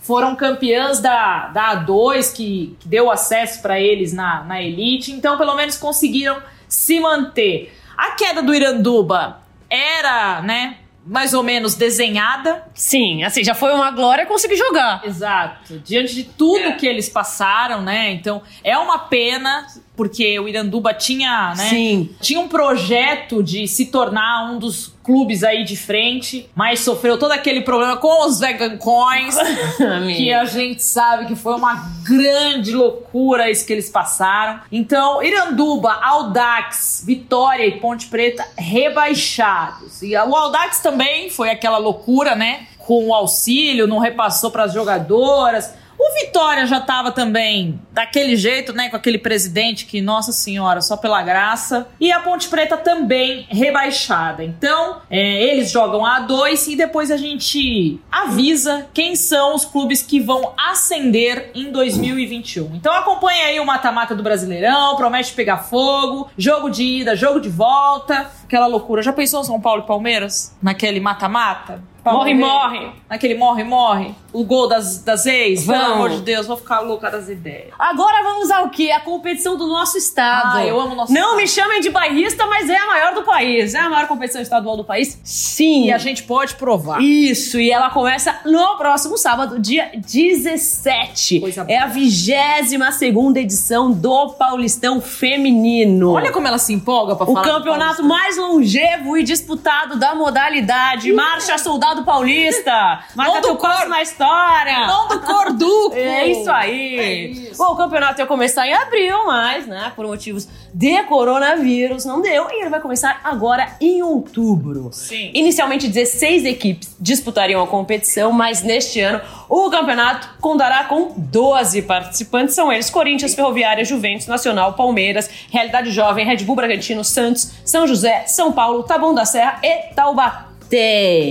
Foram campeãs da, da A2, que, que deu acesso para eles na, na elite. Então, pelo menos conseguiram se manter. A queda do Iranduba era, né, mais ou menos desenhada. Sim, assim, já foi uma glória conseguir jogar. Exato. Diante de tudo que eles passaram, né? Então, é uma pena, porque o Iranduba tinha, né? Sim. Tinha um projeto de se tornar um dos clubes aí de frente, mas sofreu todo aquele problema com os vegan coins, que a gente sabe que foi uma grande loucura isso que eles passaram. Então, Iranduba, Audax, Vitória e Ponte Preta rebaixados. E o Audax também foi aquela loucura, né? Com o auxílio, não repassou para as jogadoras. O Vitória já tava também daquele jeito, né? Com aquele presidente que, nossa senhora, só pela graça. E a Ponte Preta também rebaixada. Então, é, eles jogam a A2 e depois a gente avisa quem são os clubes que vão ascender em 2021. Então acompanha aí o mata-mata do Brasileirão, promete pegar fogo, jogo de ida, jogo de volta, aquela loucura. Já pensou São Paulo e Palmeiras? Naquele mata-mata? Morre, morre. Naquele morre, morre. O gol das, das ex. Pelo Vamos. amor de Deus, vou ficar louca das ideias. Agora vamos ao que? A competição do nosso estado. Ah, eu amo o nosso Não estado. me chamem de bairrista, mas é a maior do país. É a maior competição estadual do país? Sim. E a gente pode provar. Isso, e ela começa no próximo sábado, dia 17. Coisa é a 22 segunda edição do Paulistão Feminino. Olha como ela se empolga pra o falar. do campeonato mais longevo e disputado da modalidade. Marcha Soldado Paulista. Marca Não do cor- na história. Não do Corduco! É isso aí. É isso. Bom, o campeonato ia começar em abril, mas, né, por motivos de coronavírus, não deu. E ele vai começar agora em outubro. Sim. Inicialmente, 16 equipes disputariam a competição, mas neste ano o campeonato contará com 12 participantes. São eles Corinthians, Ferroviária, Juventus, Nacional, Palmeiras, Realidade Jovem, Red Bull Bragantino, Santos, São José, São Paulo, Taboão da Serra e Taubaté.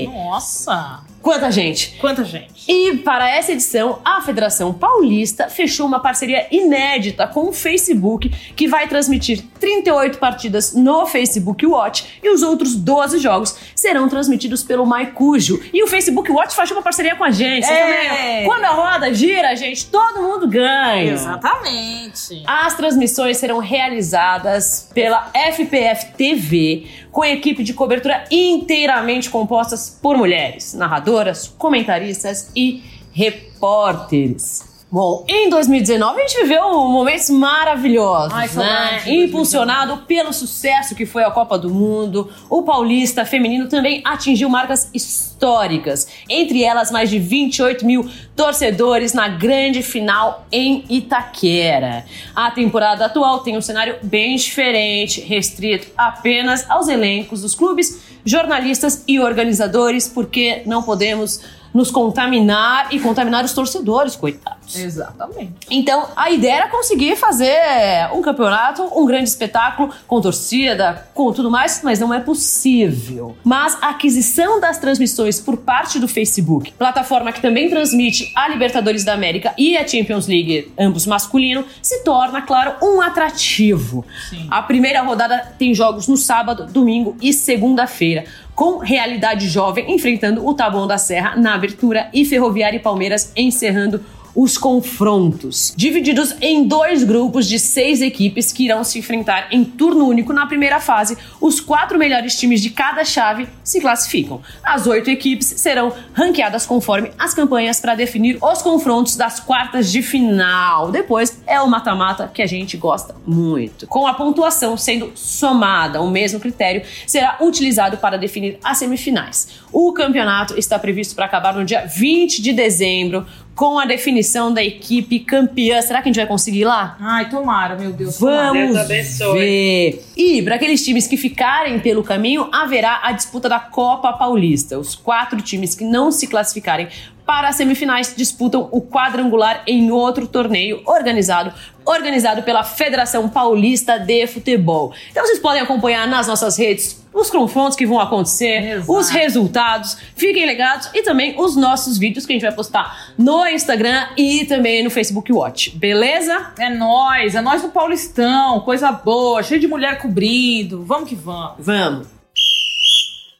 Nossa! Quanta gente! Quanta gente. E para essa edição, a Federação Paulista fechou uma parceria inédita com o Facebook, que vai transmitir 38 partidas no Facebook Watch e os outros 12 jogos serão transmitidos pelo MyCujo. E o Facebook Watch faz uma parceria com a gente. É. Quando a roda gira, gente, todo mundo ganha. Exatamente. As transmissões serão realizadas pela FPF TV, com equipe de cobertura inteiramente compostas por mulheres, narradoras, comentaristas e repórteres. Bom, em 2019 a gente viveu momentos maravilhosos, Ai, né? Impulsionado pelo sucesso que foi a Copa do Mundo, o Paulista feminino também atingiu marcas históricas, entre elas mais de 28 mil torcedores na grande final em Itaquera. A temporada atual tem um cenário bem diferente, restrito apenas aos elencos dos clubes, jornalistas e organizadores, porque não podemos nos contaminar e contaminar os torcedores, coitados. Exatamente. Então, a ideia era conseguir fazer um campeonato, um grande espetáculo, com torcida, com tudo mais, mas não é possível. Mas a aquisição das transmissões por parte do Facebook, plataforma que também transmite a Libertadores da América e a Champions League, ambos masculino, se torna, claro, um atrativo. Sim. A primeira rodada tem jogos no sábado, domingo e segunda-feira. Com realidade jovem enfrentando o Taboão da Serra na abertura e Ferroviária e Palmeiras encerrando os confrontos, divididos em dois grupos de seis equipes que irão se enfrentar em turno único na primeira fase. Os quatro melhores times de cada chave se classificam. As oito equipes serão ranqueadas conforme as campanhas para definir os confrontos das quartas de final. Depois é o mata-mata que a gente gosta muito. Com a pontuação sendo somada, o mesmo critério será utilizado para definir as semifinais. O campeonato está previsto para acabar no dia 20 de dezembro, com a definição da equipe campeã. Será que a gente vai conseguir ir lá? Ai, tomara, meu Deus. Vamos Deus abençoe. ver. E para aqueles times que ficarem pelo caminho, haverá a disputa da Copa Paulista. Os quatro times que não se classificarem para as semifinais disputam o quadrangular em outro torneio organizado organizado pela Federação Paulista de Futebol. Então vocês podem acompanhar nas nossas redes os confrontos que vão acontecer, Exato. os resultados, fiquem ligados e também os nossos vídeos que a gente vai postar no Instagram e também no Facebook Watch, beleza? É nós, é nós no Paulistão, coisa boa, cheio de mulher cobrindo. Vamos que vamos. Vamos!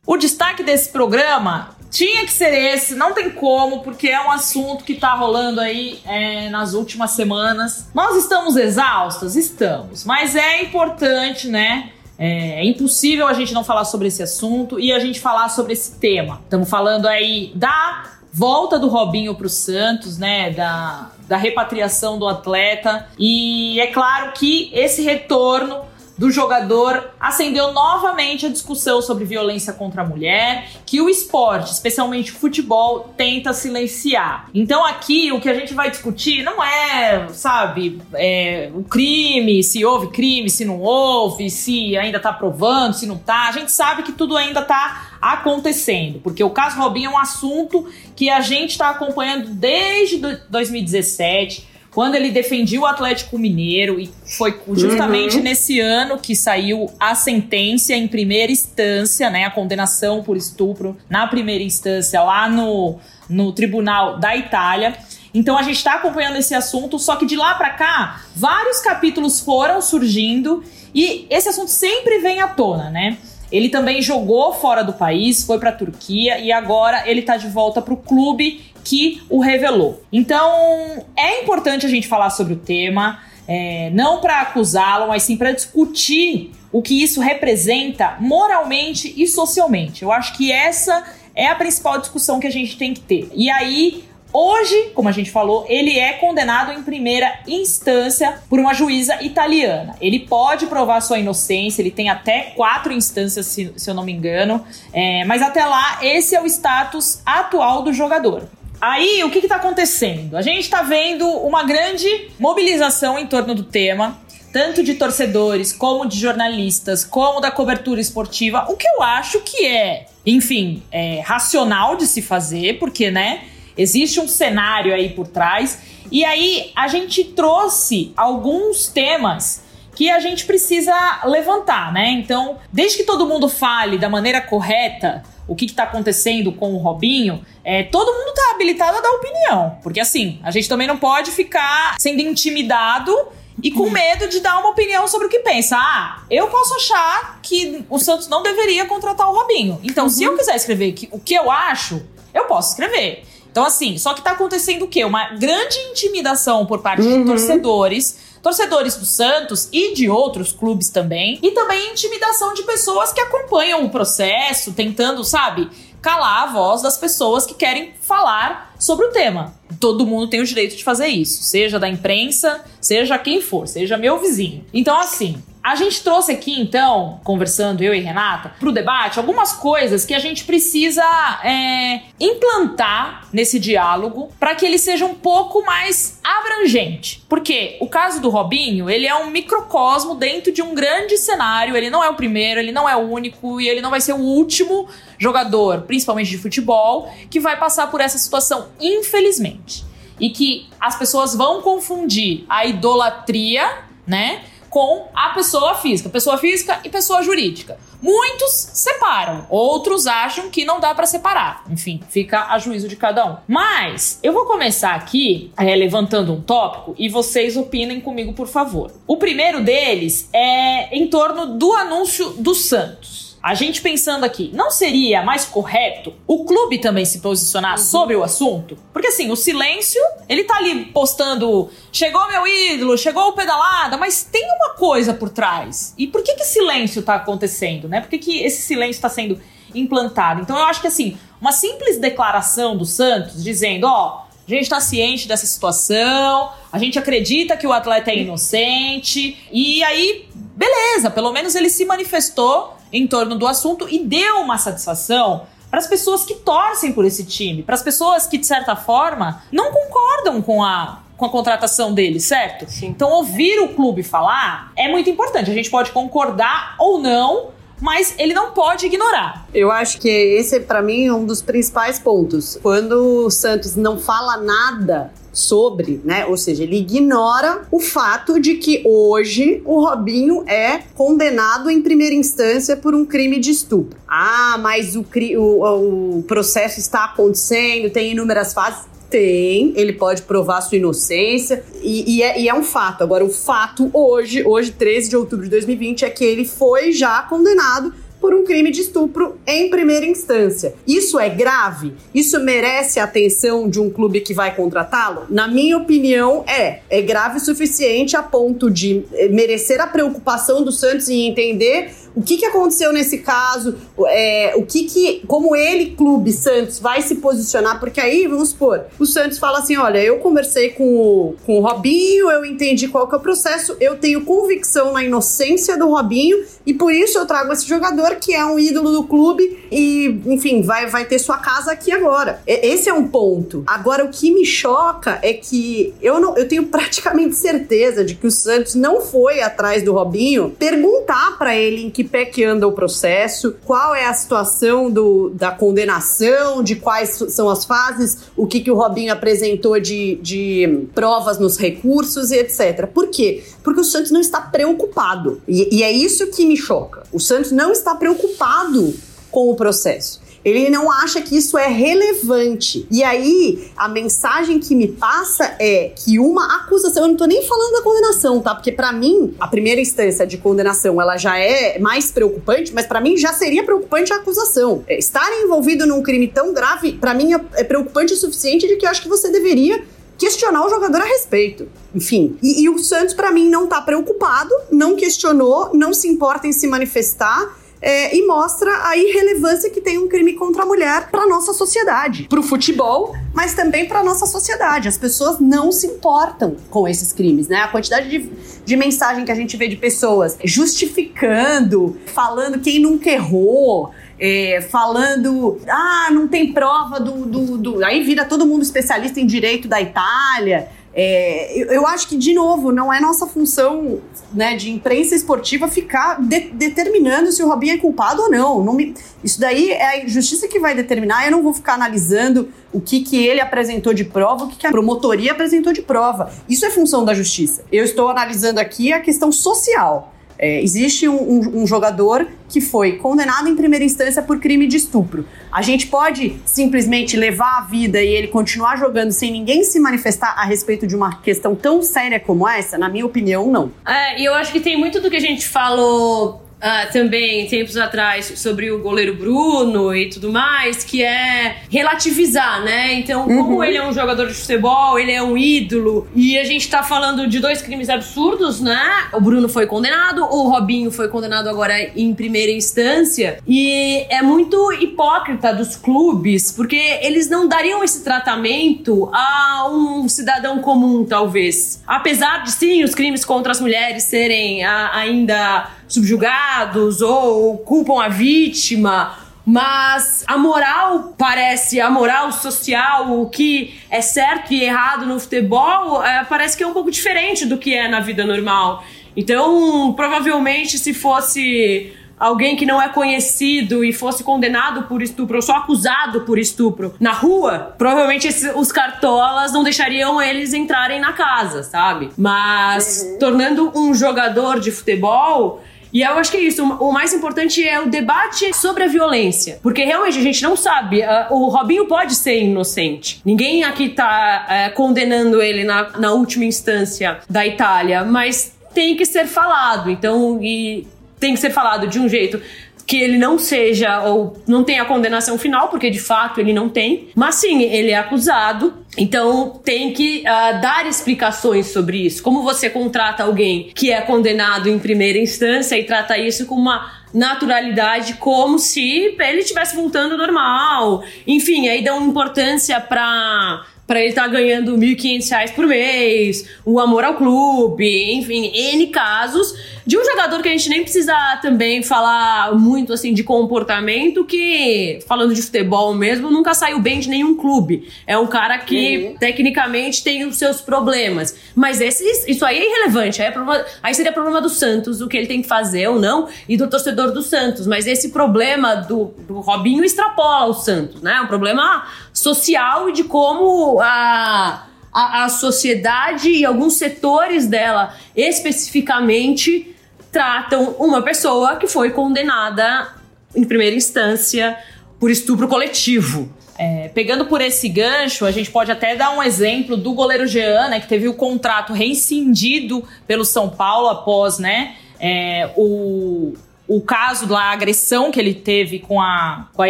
O destaque desse programa tinha que ser esse, não tem como, porque é um assunto que tá rolando aí é, nas últimas semanas. Nós estamos exaustas? Estamos, mas é importante, né? É, é impossível a gente não falar sobre esse assunto e a gente falar sobre esse tema. Estamos falando aí da volta do Robinho pro Santos, né? Da, da repatriação do atleta. E é claro que esse retorno do jogador acendeu novamente a discussão sobre violência contra a mulher, que o esporte, especialmente o futebol, tenta silenciar. Então aqui o que a gente vai discutir não é, sabe, é, o crime, se houve crime, se não houve, se ainda tá provando, se não tá. A gente sabe que tudo ainda tá acontecendo, porque o caso Robinho é um assunto que a gente está acompanhando desde do- 2017 quando ele defendia o Atlético Mineiro e foi justamente nesse ano que saiu a sentença em primeira instância, né, a condenação por estupro na primeira instância lá no, no tribunal da Itália. Então a gente está acompanhando esse assunto, só que de lá para cá vários capítulos foram surgindo e esse assunto sempre vem à tona, né? Ele também jogou fora do país, foi para a Turquia e agora ele tá de volta pro clube que o revelou. Então é importante a gente falar sobre o tema, é, não para acusá-lo, mas sim para discutir o que isso representa moralmente e socialmente. Eu acho que essa é a principal discussão que a gente tem que ter. E aí Hoje, como a gente falou, ele é condenado em primeira instância por uma juíza italiana. Ele pode provar sua inocência, ele tem até quatro instâncias, se, se eu não me engano. É, mas até lá, esse é o status atual do jogador. Aí, o que está acontecendo? A gente está vendo uma grande mobilização em torno do tema, tanto de torcedores, como de jornalistas, como da cobertura esportiva, o que eu acho que é, enfim, é racional de se fazer, porque, né? Existe um cenário aí por trás. E aí a gente trouxe alguns temas que a gente precisa levantar, né? Então, desde que todo mundo fale da maneira correta o que está acontecendo com o Robinho, é, todo mundo está habilitado a dar opinião. Porque assim, a gente também não pode ficar sendo intimidado e com medo de dar uma opinião sobre o que pensa. Ah, eu posso achar que o Santos não deveria contratar o Robinho. Então, se eu quiser escrever que- o que eu acho, eu posso escrever. Então, assim, só que tá acontecendo o quê? Uma grande intimidação por parte de torcedores, torcedores do Santos e de outros clubes também, e também intimidação de pessoas que acompanham o processo, tentando, sabe, calar a voz das pessoas que querem falar sobre o tema. Todo mundo tem o direito de fazer isso, seja da imprensa, seja quem for, seja meu vizinho. Então, assim, a gente trouxe aqui, então, conversando eu e Renata, pro debate, algumas coisas que a gente precisa é, implantar nesse diálogo para que ele seja um pouco mais abrangente. Porque o caso do Robinho, ele é um microcosmo dentro de um grande cenário. Ele não é o primeiro, ele não é o único e ele não vai ser o último jogador, principalmente de futebol, que vai passar por essa situação, infelizmente. E que as pessoas vão confundir a idolatria, né? Com a pessoa física, pessoa física e pessoa jurídica. Muitos separam, outros acham que não dá pra separar. Enfim, fica a juízo de cada um. Mas eu vou começar aqui é, levantando um tópico e vocês opinem comigo, por favor. O primeiro deles é em torno do anúncio do Santos. A gente pensando aqui, não seria mais correto o clube também se posicionar sobre o assunto? Porque assim, o silêncio, ele tá ali postando, chegou meu ídolo, chegou o pedalada, mas tem uma coisa por trás. E por que que silêncio tá acontecendo, né? Por que que esse silêncio tá sendo implantado? Então eu acho que assim, uma simples declaração do Santos dizendo, ó, a gente está ciente dessa situação, a gente acredita que o atleta é inocente, e aí, beleza, pelo menos ele se manifestou em torno do assunto e deu uma satisfação para as pessoas que torcem por esse time, para as pessoas que, de certa forma, não concordam com a, com a contratação dele, certo? Sim. Então, ouvir o clube falar é muito importante. A gente pode concordar ou não, mas ele não pode ignorar. Eu acho que esse, pra mim, é um dos principais pontos. Quando o Santos não fala nada sobre, né? Ou seja, ele ignora o fato de que hoje o Robinho é condenado em primeira instância por um crime de estupro. Ah, mas o, cri- o, o processo está acontecendo, tem inúmeras fases. Tem, ele pode provar sua inocência e, e é, e é um fato. Agora, o fato hoje, hoje, 13 de outubro de 2020, é que ele foi já condenado por um crime de estupro em primeira instância. Isso é grave? Isso merece a atenção de um clube que vai contratá-lo? Na minha opinião, é. É grave o suficiente a ponto de eh, merecer a preocupação do Santos em entender o que, que aconteceu nesse caso, é, o que que, como ele, clube Santos, vai se posicionar, porque aí, vamos supor, o Santos fala assim, olha, eu conversei com o, com o Robinho, eu entendi qual que é o processo, eu tenho convicção na inocência do Robinho, e por isso eu trago esse jogador que é um ídolo do clube e, enfim, vai, vai ter sua casa aqui agora. Esse é um ponto. Agora, o que me choca é que eu, não, eu tenho praticamente certeza de que o Santos não foi atrás do Robinho perguntar pra ele em que pé que anda o processo, qual é a situação do, da condenação, de quais são as fases, o que, que o Robinho apresentou de, de provas nos recursos e etc. Por quê? Porque o Santos não está preocupado. E, e é isso que me choca. O Santos não está preocupado com o processo. Ele não acha que isso é relevante. E aí, a mensagem que me passa é que uma acusação, eu não tô nem falando da condenação, tá? Porque pra mim, a primeira instância de condenação, ela já é mais preocupante, mas pra mim já seria preocupante a acusação. É, estar envolvido num crime tão grave, pra mim é, é preocupante o suficiente de que eu acho que você deveria questionar o jogador a respeito. Enfim, e, e o Santos, pra mim, não tá preocupado, não questionou, não se importa em se manifestar. é, e mostra a irrelevância que tem um crime contra a mulher para nossa sociedade, para o futebol, mas também para nossa sociedade. As pessoas não se importam com esses crimes, né? A quantidade de, de mensagem que a gente vê de pessoas justificando, falando quem nunca errou, é, falando, ah, não tem prova do, do, do- Aí vira todo mundo especialista em direito da Itália. É, eu, eu acho que, de novo, não é nossa função né, de imprensa esportiva ficar de- determinando se o Robinho é culpado ou não. Não me- isso daí é a justiça que vai determinar. Eu não vou ficar analisando o que, que ele apresentou de prova, o que, que a promotoria apresentou de prova. Isso é função da justiça. Eu estou analisando aqui a questão social. É, existe um, um- um jogador que foi condenado em primeira instância por crime de estupro. A gente pode simplesmente levar a vida e ele continuar jogando sem ninguém se manifestar a respeito de uma questão tão séria como essa? Na minha opinião, não. É, e eu acho que tem muito do que a gente falou ah, também tempos atrás sobre o goleiro Bruno e tudo mais, que é relativizar, né? Então, como ele é um jogador de futebol, ele é um ídolo, e a gente tá falando de dois crimes absurdos, né? O Bruno foi condenado, o Robinho foi condenado agora em primeira instância, e é muito hipócrita dos clubes, porque eles não dariam esse tratamento a um cidadão comum, talvez. Apesar de sim os crimes contra as mulheres serem ah, ainda subjugados ou culpam a vítima. Mas a moral parece, a moral social, o que é certo e errado no futebol, eh, parece que é um pouco diferente do que é na vida normal. Então, provavelmente, se fosse alguém que não é conhecido e fosse condenado por estupro ou só acusado por estupro na rua, provavelmente esses- os cartolas não deixariam eles entrarem na casa, sabe? Mas tornando um jogador de futebol. E eu acho que é isso. O mais importante é o debate sobre a violência. Porque realmente a gente não sabe. ah, O Robinho pode ser inocente. Ninguém aqui tá eh, condenando ele na, na última instância da Itália. Mas tem que ser falado. Então, e tem que ser falado de um jeito que ele não seja ou não tenha condenação final, porque de fato ele não tem. Mas sim, ele é acusado, então tem que uh, dar explicações sobre isso. Como você contrata alguém que é condenado em primeira instância e trata isso com uma naturalidade como se ele estivesse voltando normal. Enfim, aí dão importância para para ele estar tá ganhando R$ 1.500 por mês, o amor ao clube, enfim, N casos de um jogador que a gente nem precisa também falar muito assim de comportamento, que, falando de futebol mesmo, nunca saiu bem de nenhum clube. É um cara que uhum. tecnicamente tem os seus problemas. Mas esse, isso aí é irrelevante. Aí, é problema, aí seria problema do Santos, o que ele tem que fazer ou não, e do torcedor do Santos. Mas esse problema do, do Robinho extrapola o Santos, né? É um problema social e de como a, a, a sociedade e alguns setores dela especificamente tratam uma pessoa que foi condenada em primeira instância por estupro coletivo. É, pegando por esse gancho, a gente pode até dar um exemplo do goleiro Jean, né, que teve o contrato rescindido pelo São Paulo após né, é, o, o caso da agressão que ele teve com a, com a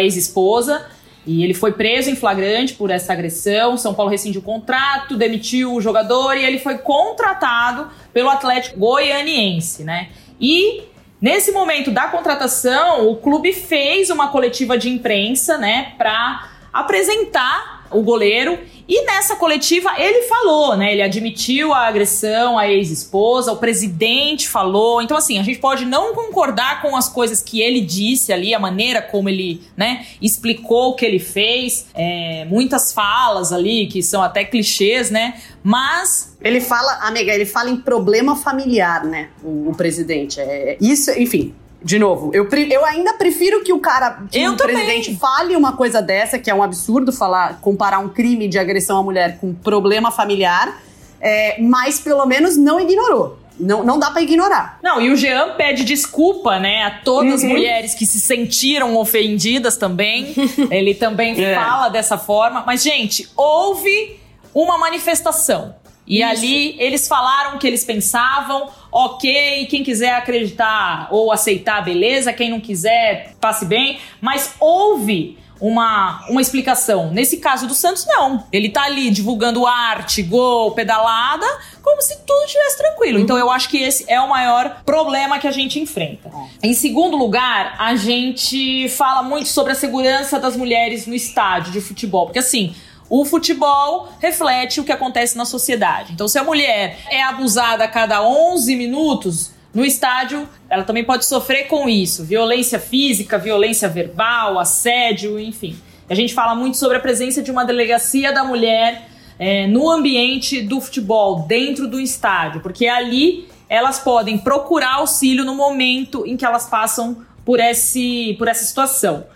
ex-esposa. E ele foi preso em flagrante por essa agressão. São Paulo rescindiu o contrato, demitiu o jogador e ele foi contratado pelo Atlético Goianiense, né? E nesse momento da contratação, o clube fez uma coletiva de imprensa, né, para apresentar o goleiro. E nessa coletiva ele falou, né? Ele admitiu a agressão à ex-esposa, o presidente falou. Então, assim, a gente pode não concordar com as coisas que ele disse ali, a maneira como ele, né, explicou o que ele fez. É, muitas falas ali que são até clichês, né? Mas. Ele fala, amiga, ele fala em problema familiar, né? O, o presidente. É, isso, enfim, de novo, eu, eu ainda prefiro que o cara, que eu o também. presidente fale uma coisa dessa, que é um absurdo falar, comparar um crime de agressão à mulher com problema familiar, é, mas pelo menos não ignorou. Não, não dá para ignorar. Não, e o Jean pede desculpa, né, a todas as uhum. mulheres que se sentiram ofendidas também. Ele também é. fala dessa forma. Mas, gente, houve uma manifestação. E Isso. ali eles falaram o que eles pensavam, ok, quem quiser acreditar ou aceitar, beleza, quem não quiser, passe bem, mas houve uma, uma explicação. Nesse caso do Santos, não. Ele tá ali divulgando arte, gol, pedalada, como se tudo estivesse tranquilo. Então eu acho que esse é o maior problema que a gente enfrenta. Em segundo lugar, a gente fala muito sobre a segurança das mulheres no estádio de futebol, porque assim, o futebol reflete o que acontece na sociedade. Então, se a mulher é abusada a cada 11 minutos no estádio, ela também pode sofrer com isso: violência física, violência verbal, assédio, enfim. A gente fala muito sobre a presença de uma delegacia da mulher é, no ambiente do futebol, dentro do estádio, porque ali elas podem procurar auxílio no momento em que elas passam por, esse, por essa situação.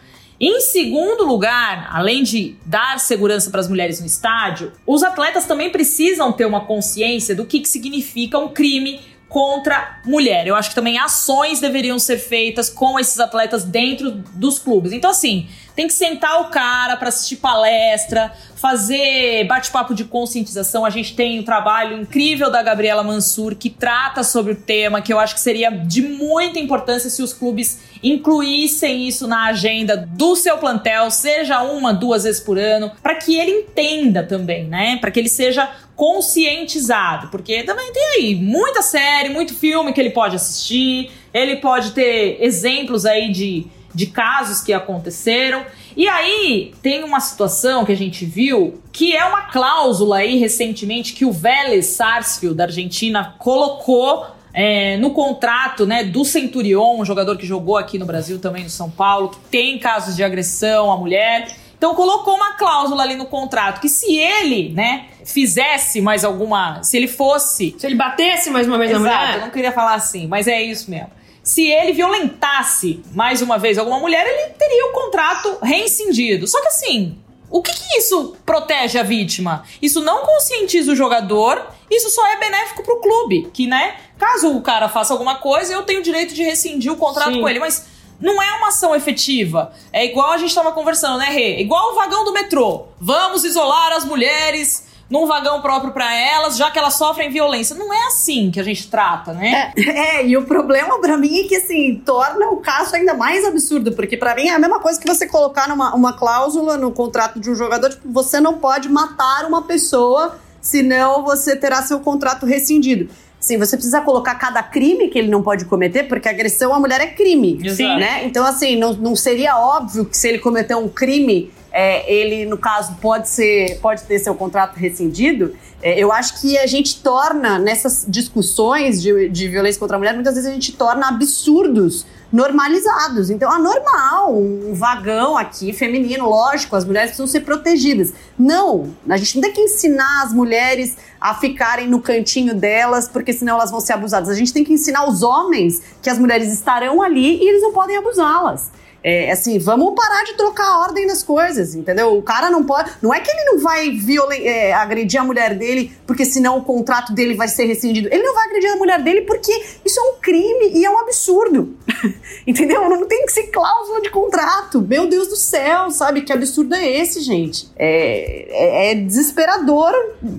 Em segundo lugar, além de dar segurança para as mulheres no estádio, os atletas também precisam ter uma consciência do que, que significa um crime contra mulher. Eu acho que também ações deveriam ser feitas com esses atletas dentro dos clubes. Então, assim, tem que sentar o cara para assistir palestra, fazer bate-papo de conscientização. A gente tem um trabalho incrível da Gabriela Mansur que trata sobre o tema, que eu acho que seria de muita importância se os clubes incluíssem isso na agenda do seu plantel, seja uma, duas vezes por ano, para que ele entenda também, né? Para que ele seja conscientizado, porque também tem aí muita série, muito filme que ele pode assistir, ele pode ter exemplos aí de de casos que aconteceram. E aí tem uma situação que a gente viu que é uma cláusula aí recentemente que o Vélez Sarsfield da Argentina colocou é, no contrato né, do Centurion, um jogador que jogou aqui no Brasil também no São Paulo, que tem casos de agressão à mulher. Então colocou uma cláusula ali no contrato que se ele, né, fizesse mais alguma, se ele fosse, se ele batesse mais uma vez Exato, na mulher, eu não queria falar assim, mas é isso mesmo se ele violentasse mais uma vez alguma mulher, ele teria o contrato reincindido. Só que assim, o que, que, isso protege a vítima? Isso não conscientiza o jogador, isso só é benéfico pro clube, que, né, caso o cara faça alguma coisa, eu tenho o direito de rescindir o contrato Sim. com ele, mas não é uma ação efetiva. É igual a gente estava conversando, né, Rê? Igual o vagão do metrô. Vamos isolar as mulheres num vagão próprio pra elas, já que elas sofrem violência. Não é assim que a gente trata, né? É, e o problema pra mim é que, assim, torna o caso ainda mais absurdo, porque pra mim é a mesma coisa que você colocar numa uma cláusula no contrato de um jogador, tipo, você não pode matar uma pessoa, senão você terá seu contrato rescindido. Sim, você precisa colocar cada crime que ele não pode cometer, porque agressão à mulher é crime. Exato. Né? Então, assim, não, não seria óbvio que se ele cometer um crime, é, ele, no caso, pode, ser, pode ter seu contrato rescindido. É, eu acho que a gente torna, nessas discussões de, de violência contra a mulher, muitas vezes a gente torna absurdos normalizados. Então, é normal um vagão aqui feminino, lógico, as mulheres precisam ser protegidas. Não, a gente não tem que ensinar as mulheres a ficarem no cantinho delas, porque senão elas vão ser abusadas. A gente tem que ensinar os homens que as mulheres estarão ali e eles não podem abusá-las. É, assim, vamos parar de trocar a ordem das coisas, entendeu? O cara não pode. Não é que ele não vai violen, é, agredir a mulher dele, porque senão o contrato dele vai ser rescindido. Ele não vai agredir a mulher dele porque isso é um crime e é um absurdo. entendeu? Não tem que ser cláusula de contrato. Meu Deus do céu, sabe? Que absurdo é esse, gente? É, é, é desesperador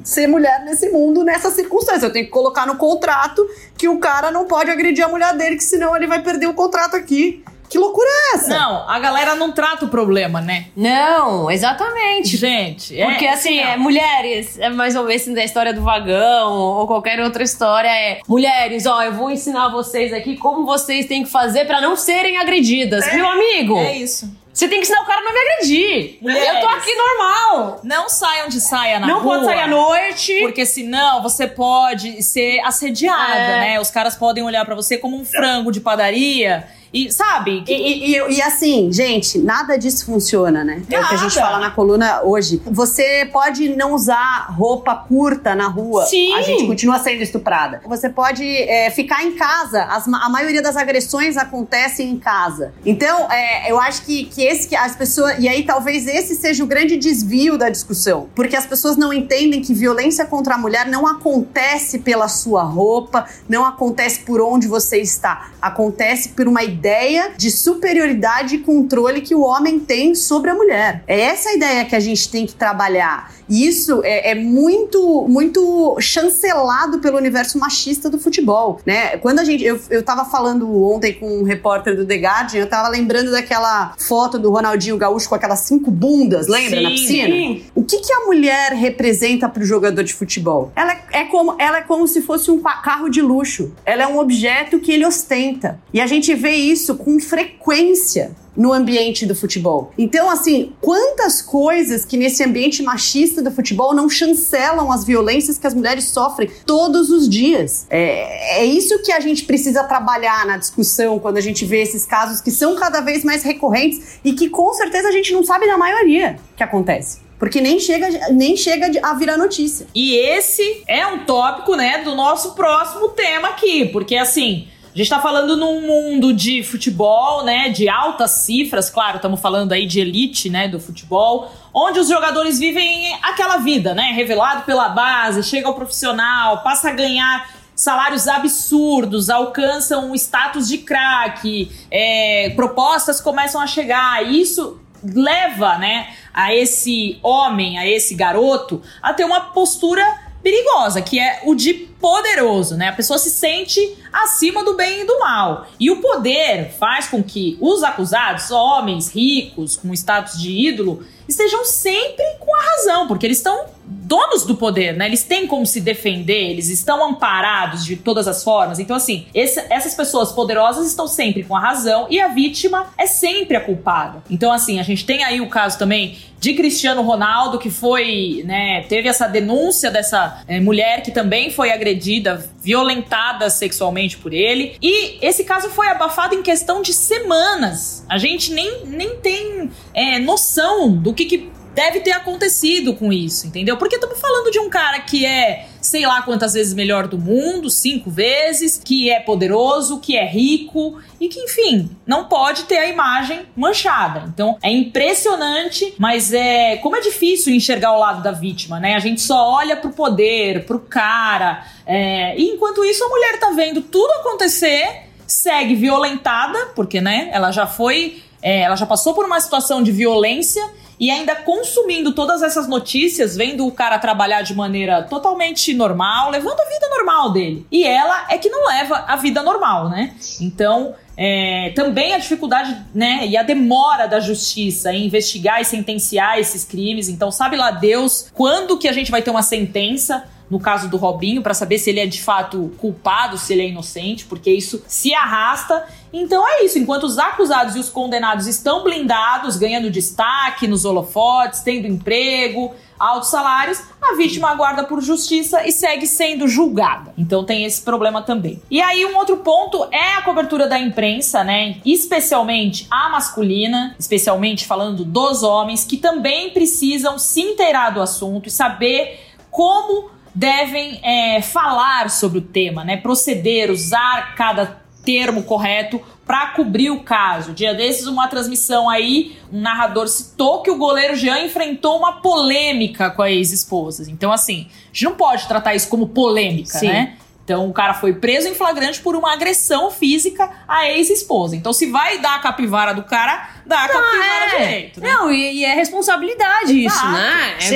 ser mulher nesse mundo, nessa circunstância. Eu tenho que colocar no contrato que o cara não pode agredir a mulher dele, que senão ele vai perder o contrato aqui. Que loucura é essa? Não, a galera não trata o problema, né? Não, exatamente. Gente, é, Porque assim, é, mulheres, é mais ou menos da história do vagão ou qualquer outra história, é mulheres, ó, eu vou ensinar vocês aqui como vocês têm que fazer pra não serem agredidas. Meu amigo, É isso. você tem que ensinar o cara a não me agredir. Mulheres. Eu tô aqui normal. Não saiam de saia na não rua. pode sair à noite. Porque senão você pode ser assediada, É. né? Os caras podem olhar pra você como um frango de padaria. E, sabe? E, e- e- e assim, gente, nada disso funciona, né? É o que a gente Nada. fala na coluna hoje. Você pode não usar roupa curta na rua. Sim. A gente continua sendo estuprada. Você pode é, ficar em casa. As a maioria das agressões acontecem em casa. Então, é, eu acho que, que esse que as pessoas. E aí, talvez esse seja o grande desvio da discussão. Porque as pessoas não entendem que violência contra a mulher não acontece pela sua roupa, não acontece por onde você está. Acontece por uma ideia de superioridade e controle que o homem tem sobre a mulher. É essa a ideia que a gente tem que trabalhar. E isso é, é muito, muito chancelado pelo universo machista do futebol, né? Quando a gente, eu, eu tava falando ontem com um repórter do The Guardian, eu tava lembrando daquela foto do Ronaldinho Gaúcho com aquelas cinco bundas, lembra, na Sim, piscina? sim. O que, que a mulher representa para o jogador de futebol? Ela é, como, ela é como se fosse um ca- carro de luxo. Ela é um objeto que ele ostenta. E a gente vê isso com frequência no ambiente do futebol. Então, assim, quantas coisas que nesse ambiente machista do futebol não chancelam as violências que as mulheres sofrem todos os dias. É, é isso que a gente precisa trabalhar na discussão quando a gente vê esses casos que são cada vez mais recorrentes e que com certeza a gente não sabe da maioria que acontece. Porque nem chega, nem chega a virar notícia. E esse é um tópico, né, do nosso próximo tema aqui. Porque, assim, a gente tá falando num mundo de futebol, né, de altas cifras, claro, estamos falando aí de elite, né, do futebol, onde os jogadores vivem aquela vida, né, revelado pela base, chega ao profissional, passa a ganhar salários absurdos, alcançam o status de craque, é, propostas começam a chegar, isso leva, né, a esse homem, a esse garoto, a ter uma postura perigosa, que é o de poderoso, né? A pessoa se sente acima do bem e do mal. E o poder faz com que os acusados, homens ricos, com status de ídolo, estejam sempre com a razão, porque eles estão donos do poder, né? Eles têm como se defender, eles estão amparados de todas as formas. Então, assim, esse- essas pessoas poderosas estão sempre com a razão e a vítima é sempre a culpada. Então, assim, a gente tem aí o caso também de Cristiano Ronaldo, que foi, né, teve essa denúncia dessa eh, mulher que também foi agredida, violentada sexualmente por ele. E esse caso foi abafado em questão de semanas. A gente nem, nem tem eh, noção do que, que deve ter acontecido com isso, entendeu? Porque estamos falando de um cara que é sei lá quantas vezes melhor do mundo, cinco vezes, que é poderoso, que é rico e que, enfim, não pode ter a imagem manchada. Então é impressionante, mas é como é difícil enxergar o lado da vítima, né? A gente só olha pro poder, pro cara, é, e enquanto isso a mulher tá vendo tudo acontecer, segue violentada, porque, né, ela já foi, é, ela já passou por uma situação de violência e ainda consumindo todas essas notícias, vendo o cara trabalhar de maneira totalmente normal, levando a vida normal dele. E ela é que não leva a vida normal, né? Então, é, também a dificuldade né, e a demora da justiça em investigar e sentenciar esses crimes. Então, sabe lá Deus quando que a gente vai ter uma sentença no caso do Robinho para saber se ele é de fato culpado, se ele é inocente, porque isso se arrasta. Então é isso, enquanto os acusados e os condenados estão blindados, ganhando destaque nos holofotes, tendo emprego, altos salários, a vítima aguarda por justiça e segue sendo julgada. Então tem esse problema também. E aí um outro ponto é a cobertura da imprensa, né? Especialmente a masculina, especialmente falando dos homens que também precisam se inteirar do assunto e saber como devem é, falar sobre o tema, né? Proceder, usar cada termo correto para cobrir o caso. Dia desses, uma transmissão aí, um narrador citou que o goleiro Jean enfrentou uma polêmica com a ex-esposa. Então, assim, a gente não pode tratar isso como polêmica, Sim. né? Então, o cara foi preso em flagrante por uma agressão física à ex-esposa. Então, se vai dar a capivara do cara, dá a capivara é. direito. Né? Não, e, e é responsabilidade isso, Exato. né? É,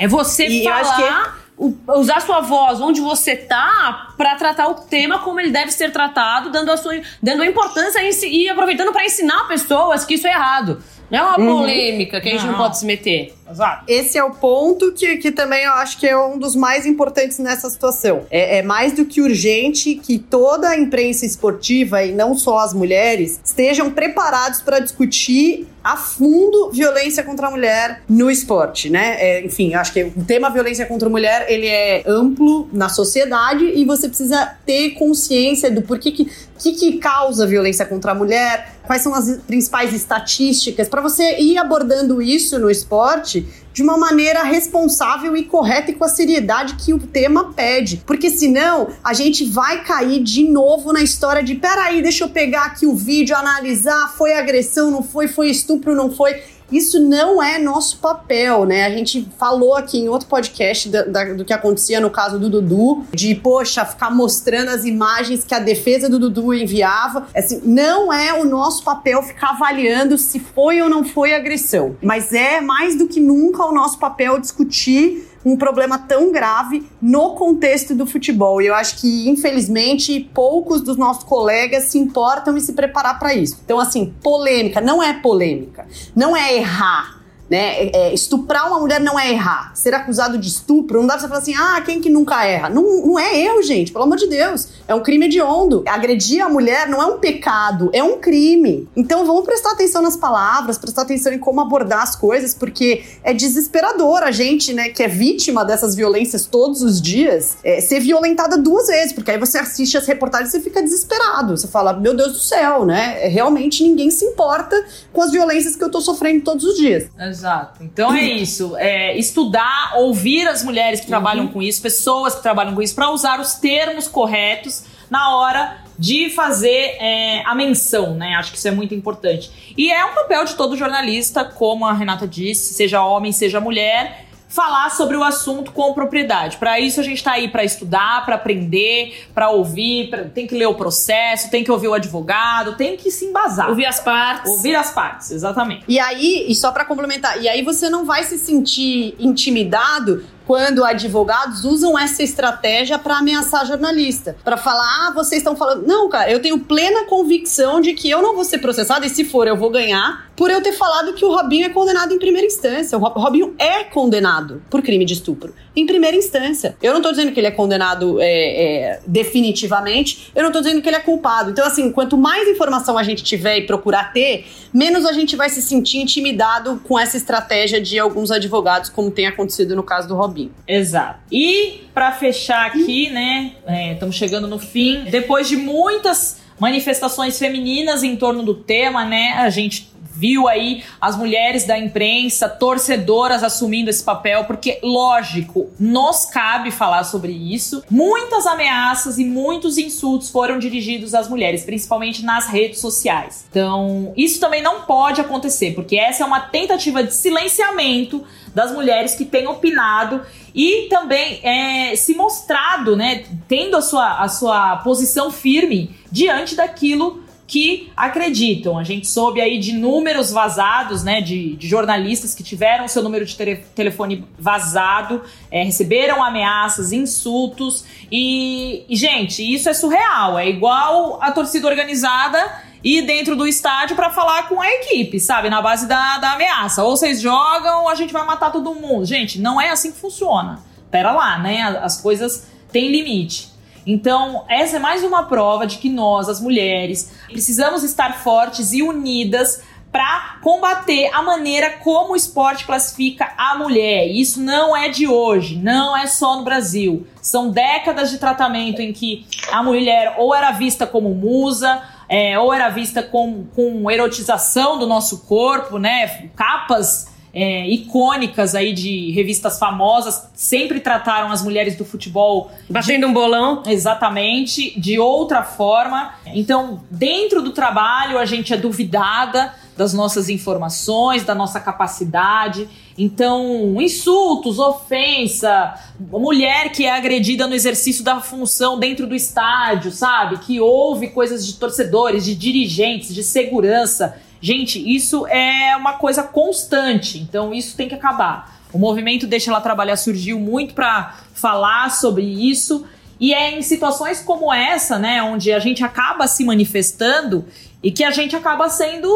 É, é você E eu falar, acho que- o- usar sua voz onde você tá pra tratar o tema como ele deve ser tratado, dando a sua dando a importância e aproveitando pra ensinar pessoas que isso é errado. Não é uma polêmica que a gente não, Não. pode se meter. Exato. Esse é o ponto que, que também eu acho que é um dos mais importantes nessa situação. É, é mais do que urgente que toda a imprensa esportiva, e não só as mulheres, estejam preparados para discutir a fundo violência contra a mulher no esporte, né? É, enfim, acho que o tema violência contra a mulher, ele é amplo na sociedade e você precisa ter consciência do porquê que, que, que causa violência contra a mulher, quais são as principais estatísticas, para você ir abordando isso no esporte de uma maneira responsável e correta e com a seriedade que o tema pede. Porque senão a gente vai cair de novo na história de peraí, deixa eu pegar aqui o vídeo, analisar, foi agressão, não foi, foi estupro, não foi. Isso não é nosso papel, né? A gente falou aqui em outro podcast da- da- do que acontecia no caso do Dudu, de, poxa, ficar mostrando as imagens que a defesa do Dudu enviava. Assim, não é o nosso papel ficar avaliando se foi ou não foi agressão. Mas é mais do que nunca o nosso papel discutir um problema tão grave no contexto do futebol. E eu acho que, infelizmente, poucos dos nossos colegas se importam em se preparar para isso. Então, assim, polêmica não é polêmica, não é errar. Né? É, é, estuprar uma mulher não é errar. Ser acusado de estupro, não dá pra você falar assim, ah, quem que nunca erra? Não, não é eu, gente, pelo amor de Deus. É um crime hediondo. Agredir a mulher não é um pecado, é um crime. Então vamos prestar atenção nas palavras, prestar atenção em como abordar as coisas, porque é desesperador a gente, né, que é vítima dessas violências todos os dias, é, ser violentada duas vezes, porque aí você assiste as reportagens e você fica desesperado. Você fala, meu Deus do céu, né? É, Realmente ninguém se importa com as violências que eu tô sofrendo todos os dias. Exato. Então é isso. É estudar, ouvir as mulheres que trabalham com isso, pessoas que trabalham com isso, para usar os termos corretos na hora de fazer é, a menção, né? Acho que isso é muito importante. E é um papel de todo jornalista, como a Renata disse, seja homem, seja mulher, falar sobre o assunto com propriedade. Para isso a gente tá aí para estudar, para aprender, para ouvir, pra- tem que ler o processo, tem que ouvir o advogado, tem que se embasar. Ouvir as partes. Ouvir as partes, exatamente. E aí, e só pra complementar, e aí você não vai se sentir intimidado quando advogados usam essa estratégia pra ameaçar jornalista, Pra falar, ah, vocês estão falando, não, cara, eu tenho plena convicção de que eu não vou ser processado e se for eu vou ganhar, por eu ter falado que o Robinho é condenado em primeira instância. O Ro- Robinho é condenado por crime de estupro em primeira instância. Eu não tô dizendo que ele é condenado é, é, definitivamente, eu não tô dizendo que ele é culpado. Então, assim, quanto mais informação a gente tiver e procurar ter, menos a gente vai se sentir intimidado com essa estratégia de alguns advogados, como tem acontecido no caso do Robinho. Exato. E pra fechar aqui, né, estamos chegando no fim. Depois de muitas manifestações femininas em torno do tema, né, a gente viu aí as mulheres da imprensa, torcedoras assumindo esse papel, porque, lógico, nos cabe falar sobre isso. Muitas ameaças e muitos insultos foram dirigidos às mulheres, principalmente nas redes sociais. Então, isso também não pode acontecer, porque essa é uma tentativa de silenciamento das mulheres que têm opinado e também é, se mostrado, né, tendo a sua, a sua posição firme diante daquilo que acreditam. A gente soube aí de números vazados, né, de, de jornalistas que tiveram seu número de tele, telefone vazado, é, receberam ameaças, insultos e, e, gente, isso é surreal. É igual a torcida organizada ir dentro do estádio para falar com a equipe, sabe? Na base da, da ameaça. Ou vocês jogam ou a gente vai matar todo mundo. Gente, não é assim que funciona. Pera lá, né? As coisas têm limite. Então, essa é mais uma prova de que nós, as mulheres, precisamos estar fortes e unidas para combater a maneira como o esporte classifica a mulher. Isso não é de hoje, não é só no Brasil. São décadas de tratamento em que a mulher ou era vista como musa, é, ou era vista com, com erotização do nosso corpo, né? Capas é, icônicas aí de revistas famosas. Sempre trataram as mulheres do futebol batendo um bolão. Exatamente de outra forma. Então dentro do trabalho a gente é duvidada das nossas informações da nossa capacidade então insultos ofensa mulher que é agredida no exercício da função dentro do estádio sabe que ouve coisas de torcedores de dirigentes de segurança Gente, isso é uma coisa constante, então isso tem que acabar. O movimento Deixa Ela Trabalhar surgiu muito para falar sobre isso. E é em situações como essa, né, onde a gente acaba se manifestando e que a gente acaba sendo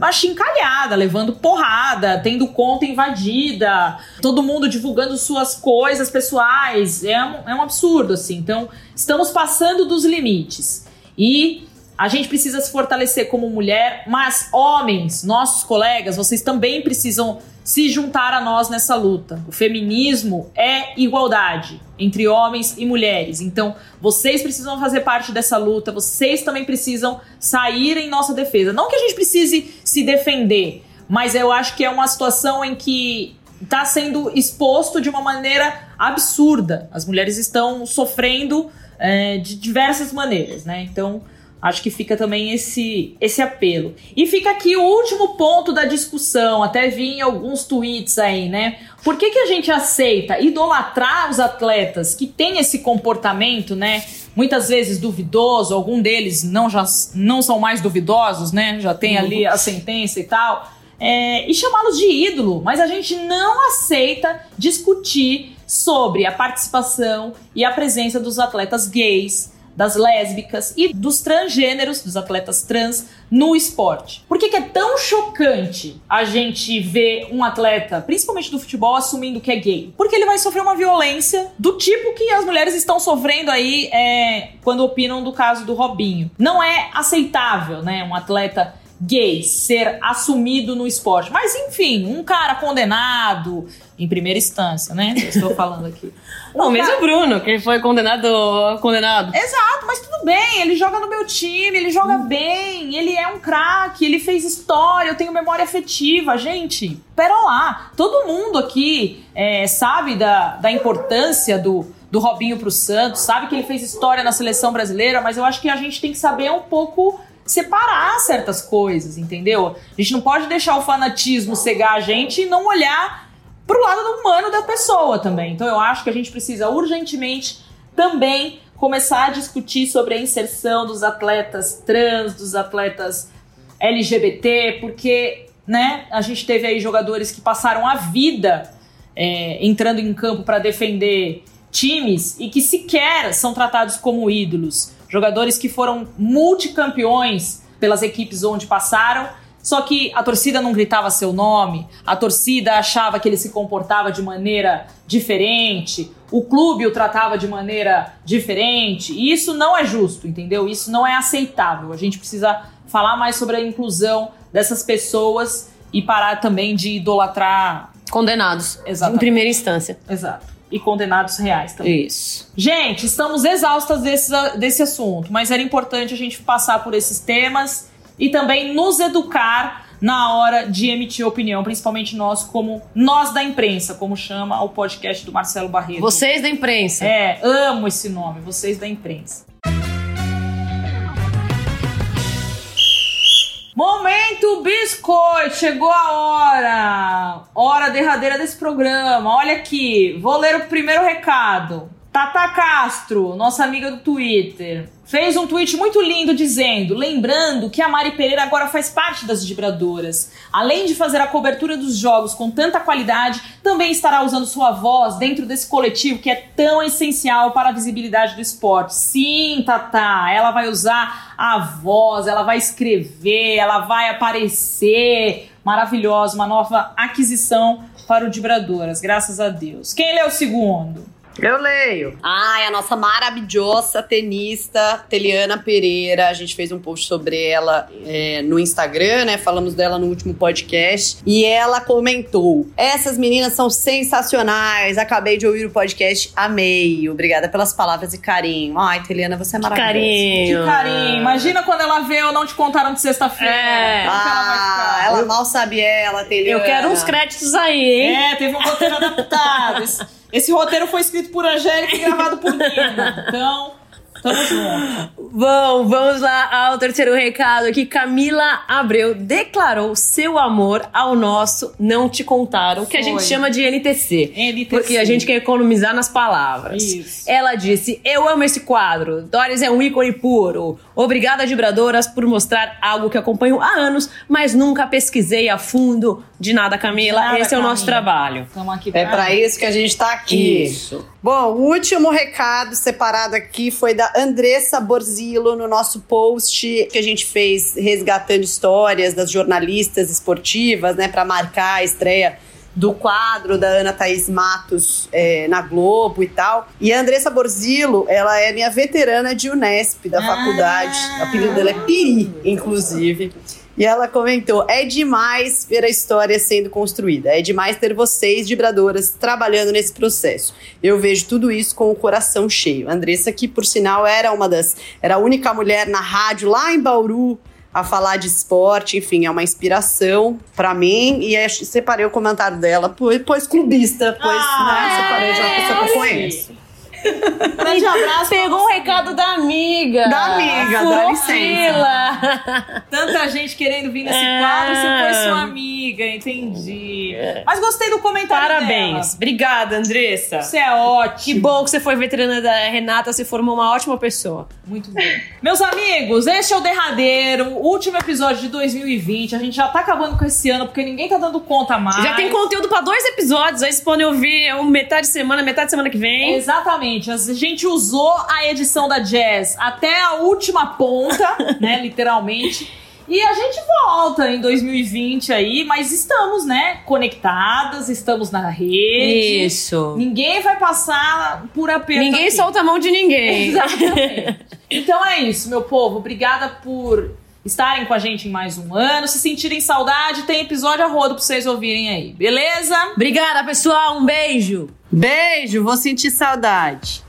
achincalhada, levando porrada, tendo conta invadida, todo mundo divulgando suas coisas pessoais. É um, é um absurdo, assim. Então, estamos passando dos limites. E a gente precisa se fortalecer como mulher, mas homens, nossos colegas, vocês também precisam se juntar a nós nessa luta. O feminismo é igualdade entre homens e mulheres. Então, vocês precisam fazer parte dessa luta, vocês também precisam sair em nossa defesa. Não que a gente precise se defender, mas eu acho que é uma situação em que está sendo exposto de uma maneira absurda. As mulheres estão sofrendo é, de diversas maneiras, né? Então, Acho que fica também esse, esse apelo. E fica aqui o último ponto da discussão, até vi em alguns tweets aí, né? Por que, que a gente aceita idolatrar os atletas que têm esse comportamento, né? Muitas vezes duvidoso, algum deles não, já, não são mais duvidosos, né? Já tem ali a sentença e tal. É, e chamá-los de ídolo, mas a gente não aceita discutir sobre a participação e a presença dos atletas gays, das lésbicas e dos transgêneros, dos atletas trans, no esporte. Por que, que, é tão chocante a gente ver um atleta, principalmente do futebol, assumindo que é gay? Porque ele vai sofrer uma violência do tipo que as mulheres estão sofrendo aí é, quando opinam do caso do Robinho. Não é aceitável, né? Um atleta gay ser assumido no esporte. Mas enfim, um cara condenado em primeira instância, né? Eu estou falando aqui. Não, mesmo o Bruno, que foi condenado, condenado. Exato, mas tudo bem, ele joga no meu time, ele joga hum. bem, ele é um craque, ele fez história, eu tenho memória afetiva. Gente, pera lá, todo mundo aqui é, sabe da, da importância do, do Robinho pro Santos, sabe que ele fez história na seleção brasileira, mas eu acho que a gente tem que saber um pouco separar certas coisas, entendeu? A gente não pode deixar o fanatismo cegar a gente e não olhar pro lado humano da pessoa também. Então eu acho que a gente precisa urgentemente também começar a discutir sobre a inserção dos atletas trans, dos atletas LGBT, porque né, a gente teve aí jogadores que passaram a vida é, entrando em campo para defender times e que sequer são tratados como ídolos jogadores que foram multicampeões pelas equipes onde passaram, só que a torcida não gritava seu nome, a torcida achava que ele se comportava de maneira diferente, o clube o tratava de maneira diferente, e isso não é justo, entendeu? Isso não é aceitável. A gente precisa falar mais sobre a inclusão dessas pessoas e parar também de idolatrar condenados Exatamente. em primeira instância. Exato e condenados reais também. Isso. Gente, estamos exaustas desse, desse assunto, mas era importante a gente passar por esses temas e também nos educar na hora de emitir opinião, principalmente nós, como nós da imprensa, como chama o podcast do Marcelo Barreto. Vocês da imprensa. É, amo esse nome, vocês da imprensa. Momento biscoito, chegou a hora. Hora derradeira desse programa. Olha aqui, vou ler o primeiro recado. Tata Castro, nossa amiga do Twitter, fez um tweet muito lindo dizendo, lembrando que a Mari Pereira agora faz parte das vibradoras. Além de fazer a cobertura dos jogos com tanta qualidade, também estará usando sua voz dentro desse coletivo que é tão essencial para a visibilidade do esporte. Sim, Tata, ela vai usar a voz, ela vai escrever, ela vai aparecer. Maravilhosa, uma nova aquisição para o Vibradoras, graças a Deus. Quem lê o segundo? Eu leio. Ai, a nossa maravilhosa tenista, Teliana Pereira. A gente fez um post sobre ela é, no Instagram, né? Falamos dela no último podcast. E ela comentou: Essas meninas são sensacionais. Acabei de ouvir o podcast, amei. Obrigada pelas palavras e carinho. Ai, Teliana, você é maravilhosa. Carinho. Que carinho. Imagina quando ela vê ou não te contaram de sexta-feira. É. Ela vai Ah, ficar? ela mal sabe ela, Teliana. Eu quero uns créditos aí, hein? É, teve um roteiro adaptado. Esse, roteiro foi escrito por Angélica e gravado por Nina. Então, tamo junto. Bom, vamos lá ao terceiro recado aqui. Camila Abreu declarou seu amor ao nosso Não Te Contaram, que a gente chama de NTC. NTC. Porque a gente quer economizar nas palavras. Isso. Ela disse: Eu amo esse quadro. Doris é um ícone puro. Obrigada, vibradoras, por mostrar algo que acompanho há anos, mas nunca pesquisei a fundo de nada, Camila. Nada, Esse é o nosso Camila. trabalho. Tamo aqui É pra isso que a gente tá aqui. Isso. Bom, o último recado separado aqui foi da Andressa Borzillo no nosso post que a gente fez resgatando histórias das jornalistas esportivas, né, para marcar a estreia do quadro da Ana Thaís Matos é, na Globo e tal. E a Andressa Borzillo, ela é minha veterana de Unesp, da Ah. faculdade. O apelido dela é Piri, inclusive. E ela comentou: é demais ver a história sendo construída, é demais ter vocês, vibradoras, trabalhando nesse processo. Eu vejo tudo isso com o coração cheio. Andressa, que por sinal era uma das. era a única mulher na rádio lá em Bauru a falar de esporte, enfim, é uma inspiração pra mim. E aí separei o comentário dela, pois, pois clubista, pois, Ah, né, separei de uma pessoa que eu é, conheço. Grande abraço. Pegou o recado da amiga. Da amiga, dá licença. Tanta gente querendo vir nesse É. quadro, você foi sua amiga, entendi. Mas gostei do comentário Parabéns. dela. Obrigada, Andressa. Você é Que ótimo. bom que você foi veterana da Renata, você formou uma ótima pessoa. Muito bom. Meus amigos, este é o derradeiro, último episódio de 2020. A gente já tá acabando com esse ano, porque ninguém tá dando conta mais. Já tem conteúdo pra dois episódios, aí vocês podem ouvir um metade de semana, metade de semana que vem. Exatamente. A gente usou a edição da Jazz até a última ponta, né? Literalmente. E a gente volta em 2020 aí, mas estamos, né? Conectadas, estamos na rede. Isso. Ninguém vai passar por aperto. Ninguém aqui. solta a mão de ninguém. Exatamente. então é isso, meu povo. Obrigada por estarem com a gente em mais um ano. Se sentirem saudade, tem episódio a rodo pra vocês ouvirem aí, beleza? Obrigada, pessoal. Um beijo. Beijo, vou sentir saudade.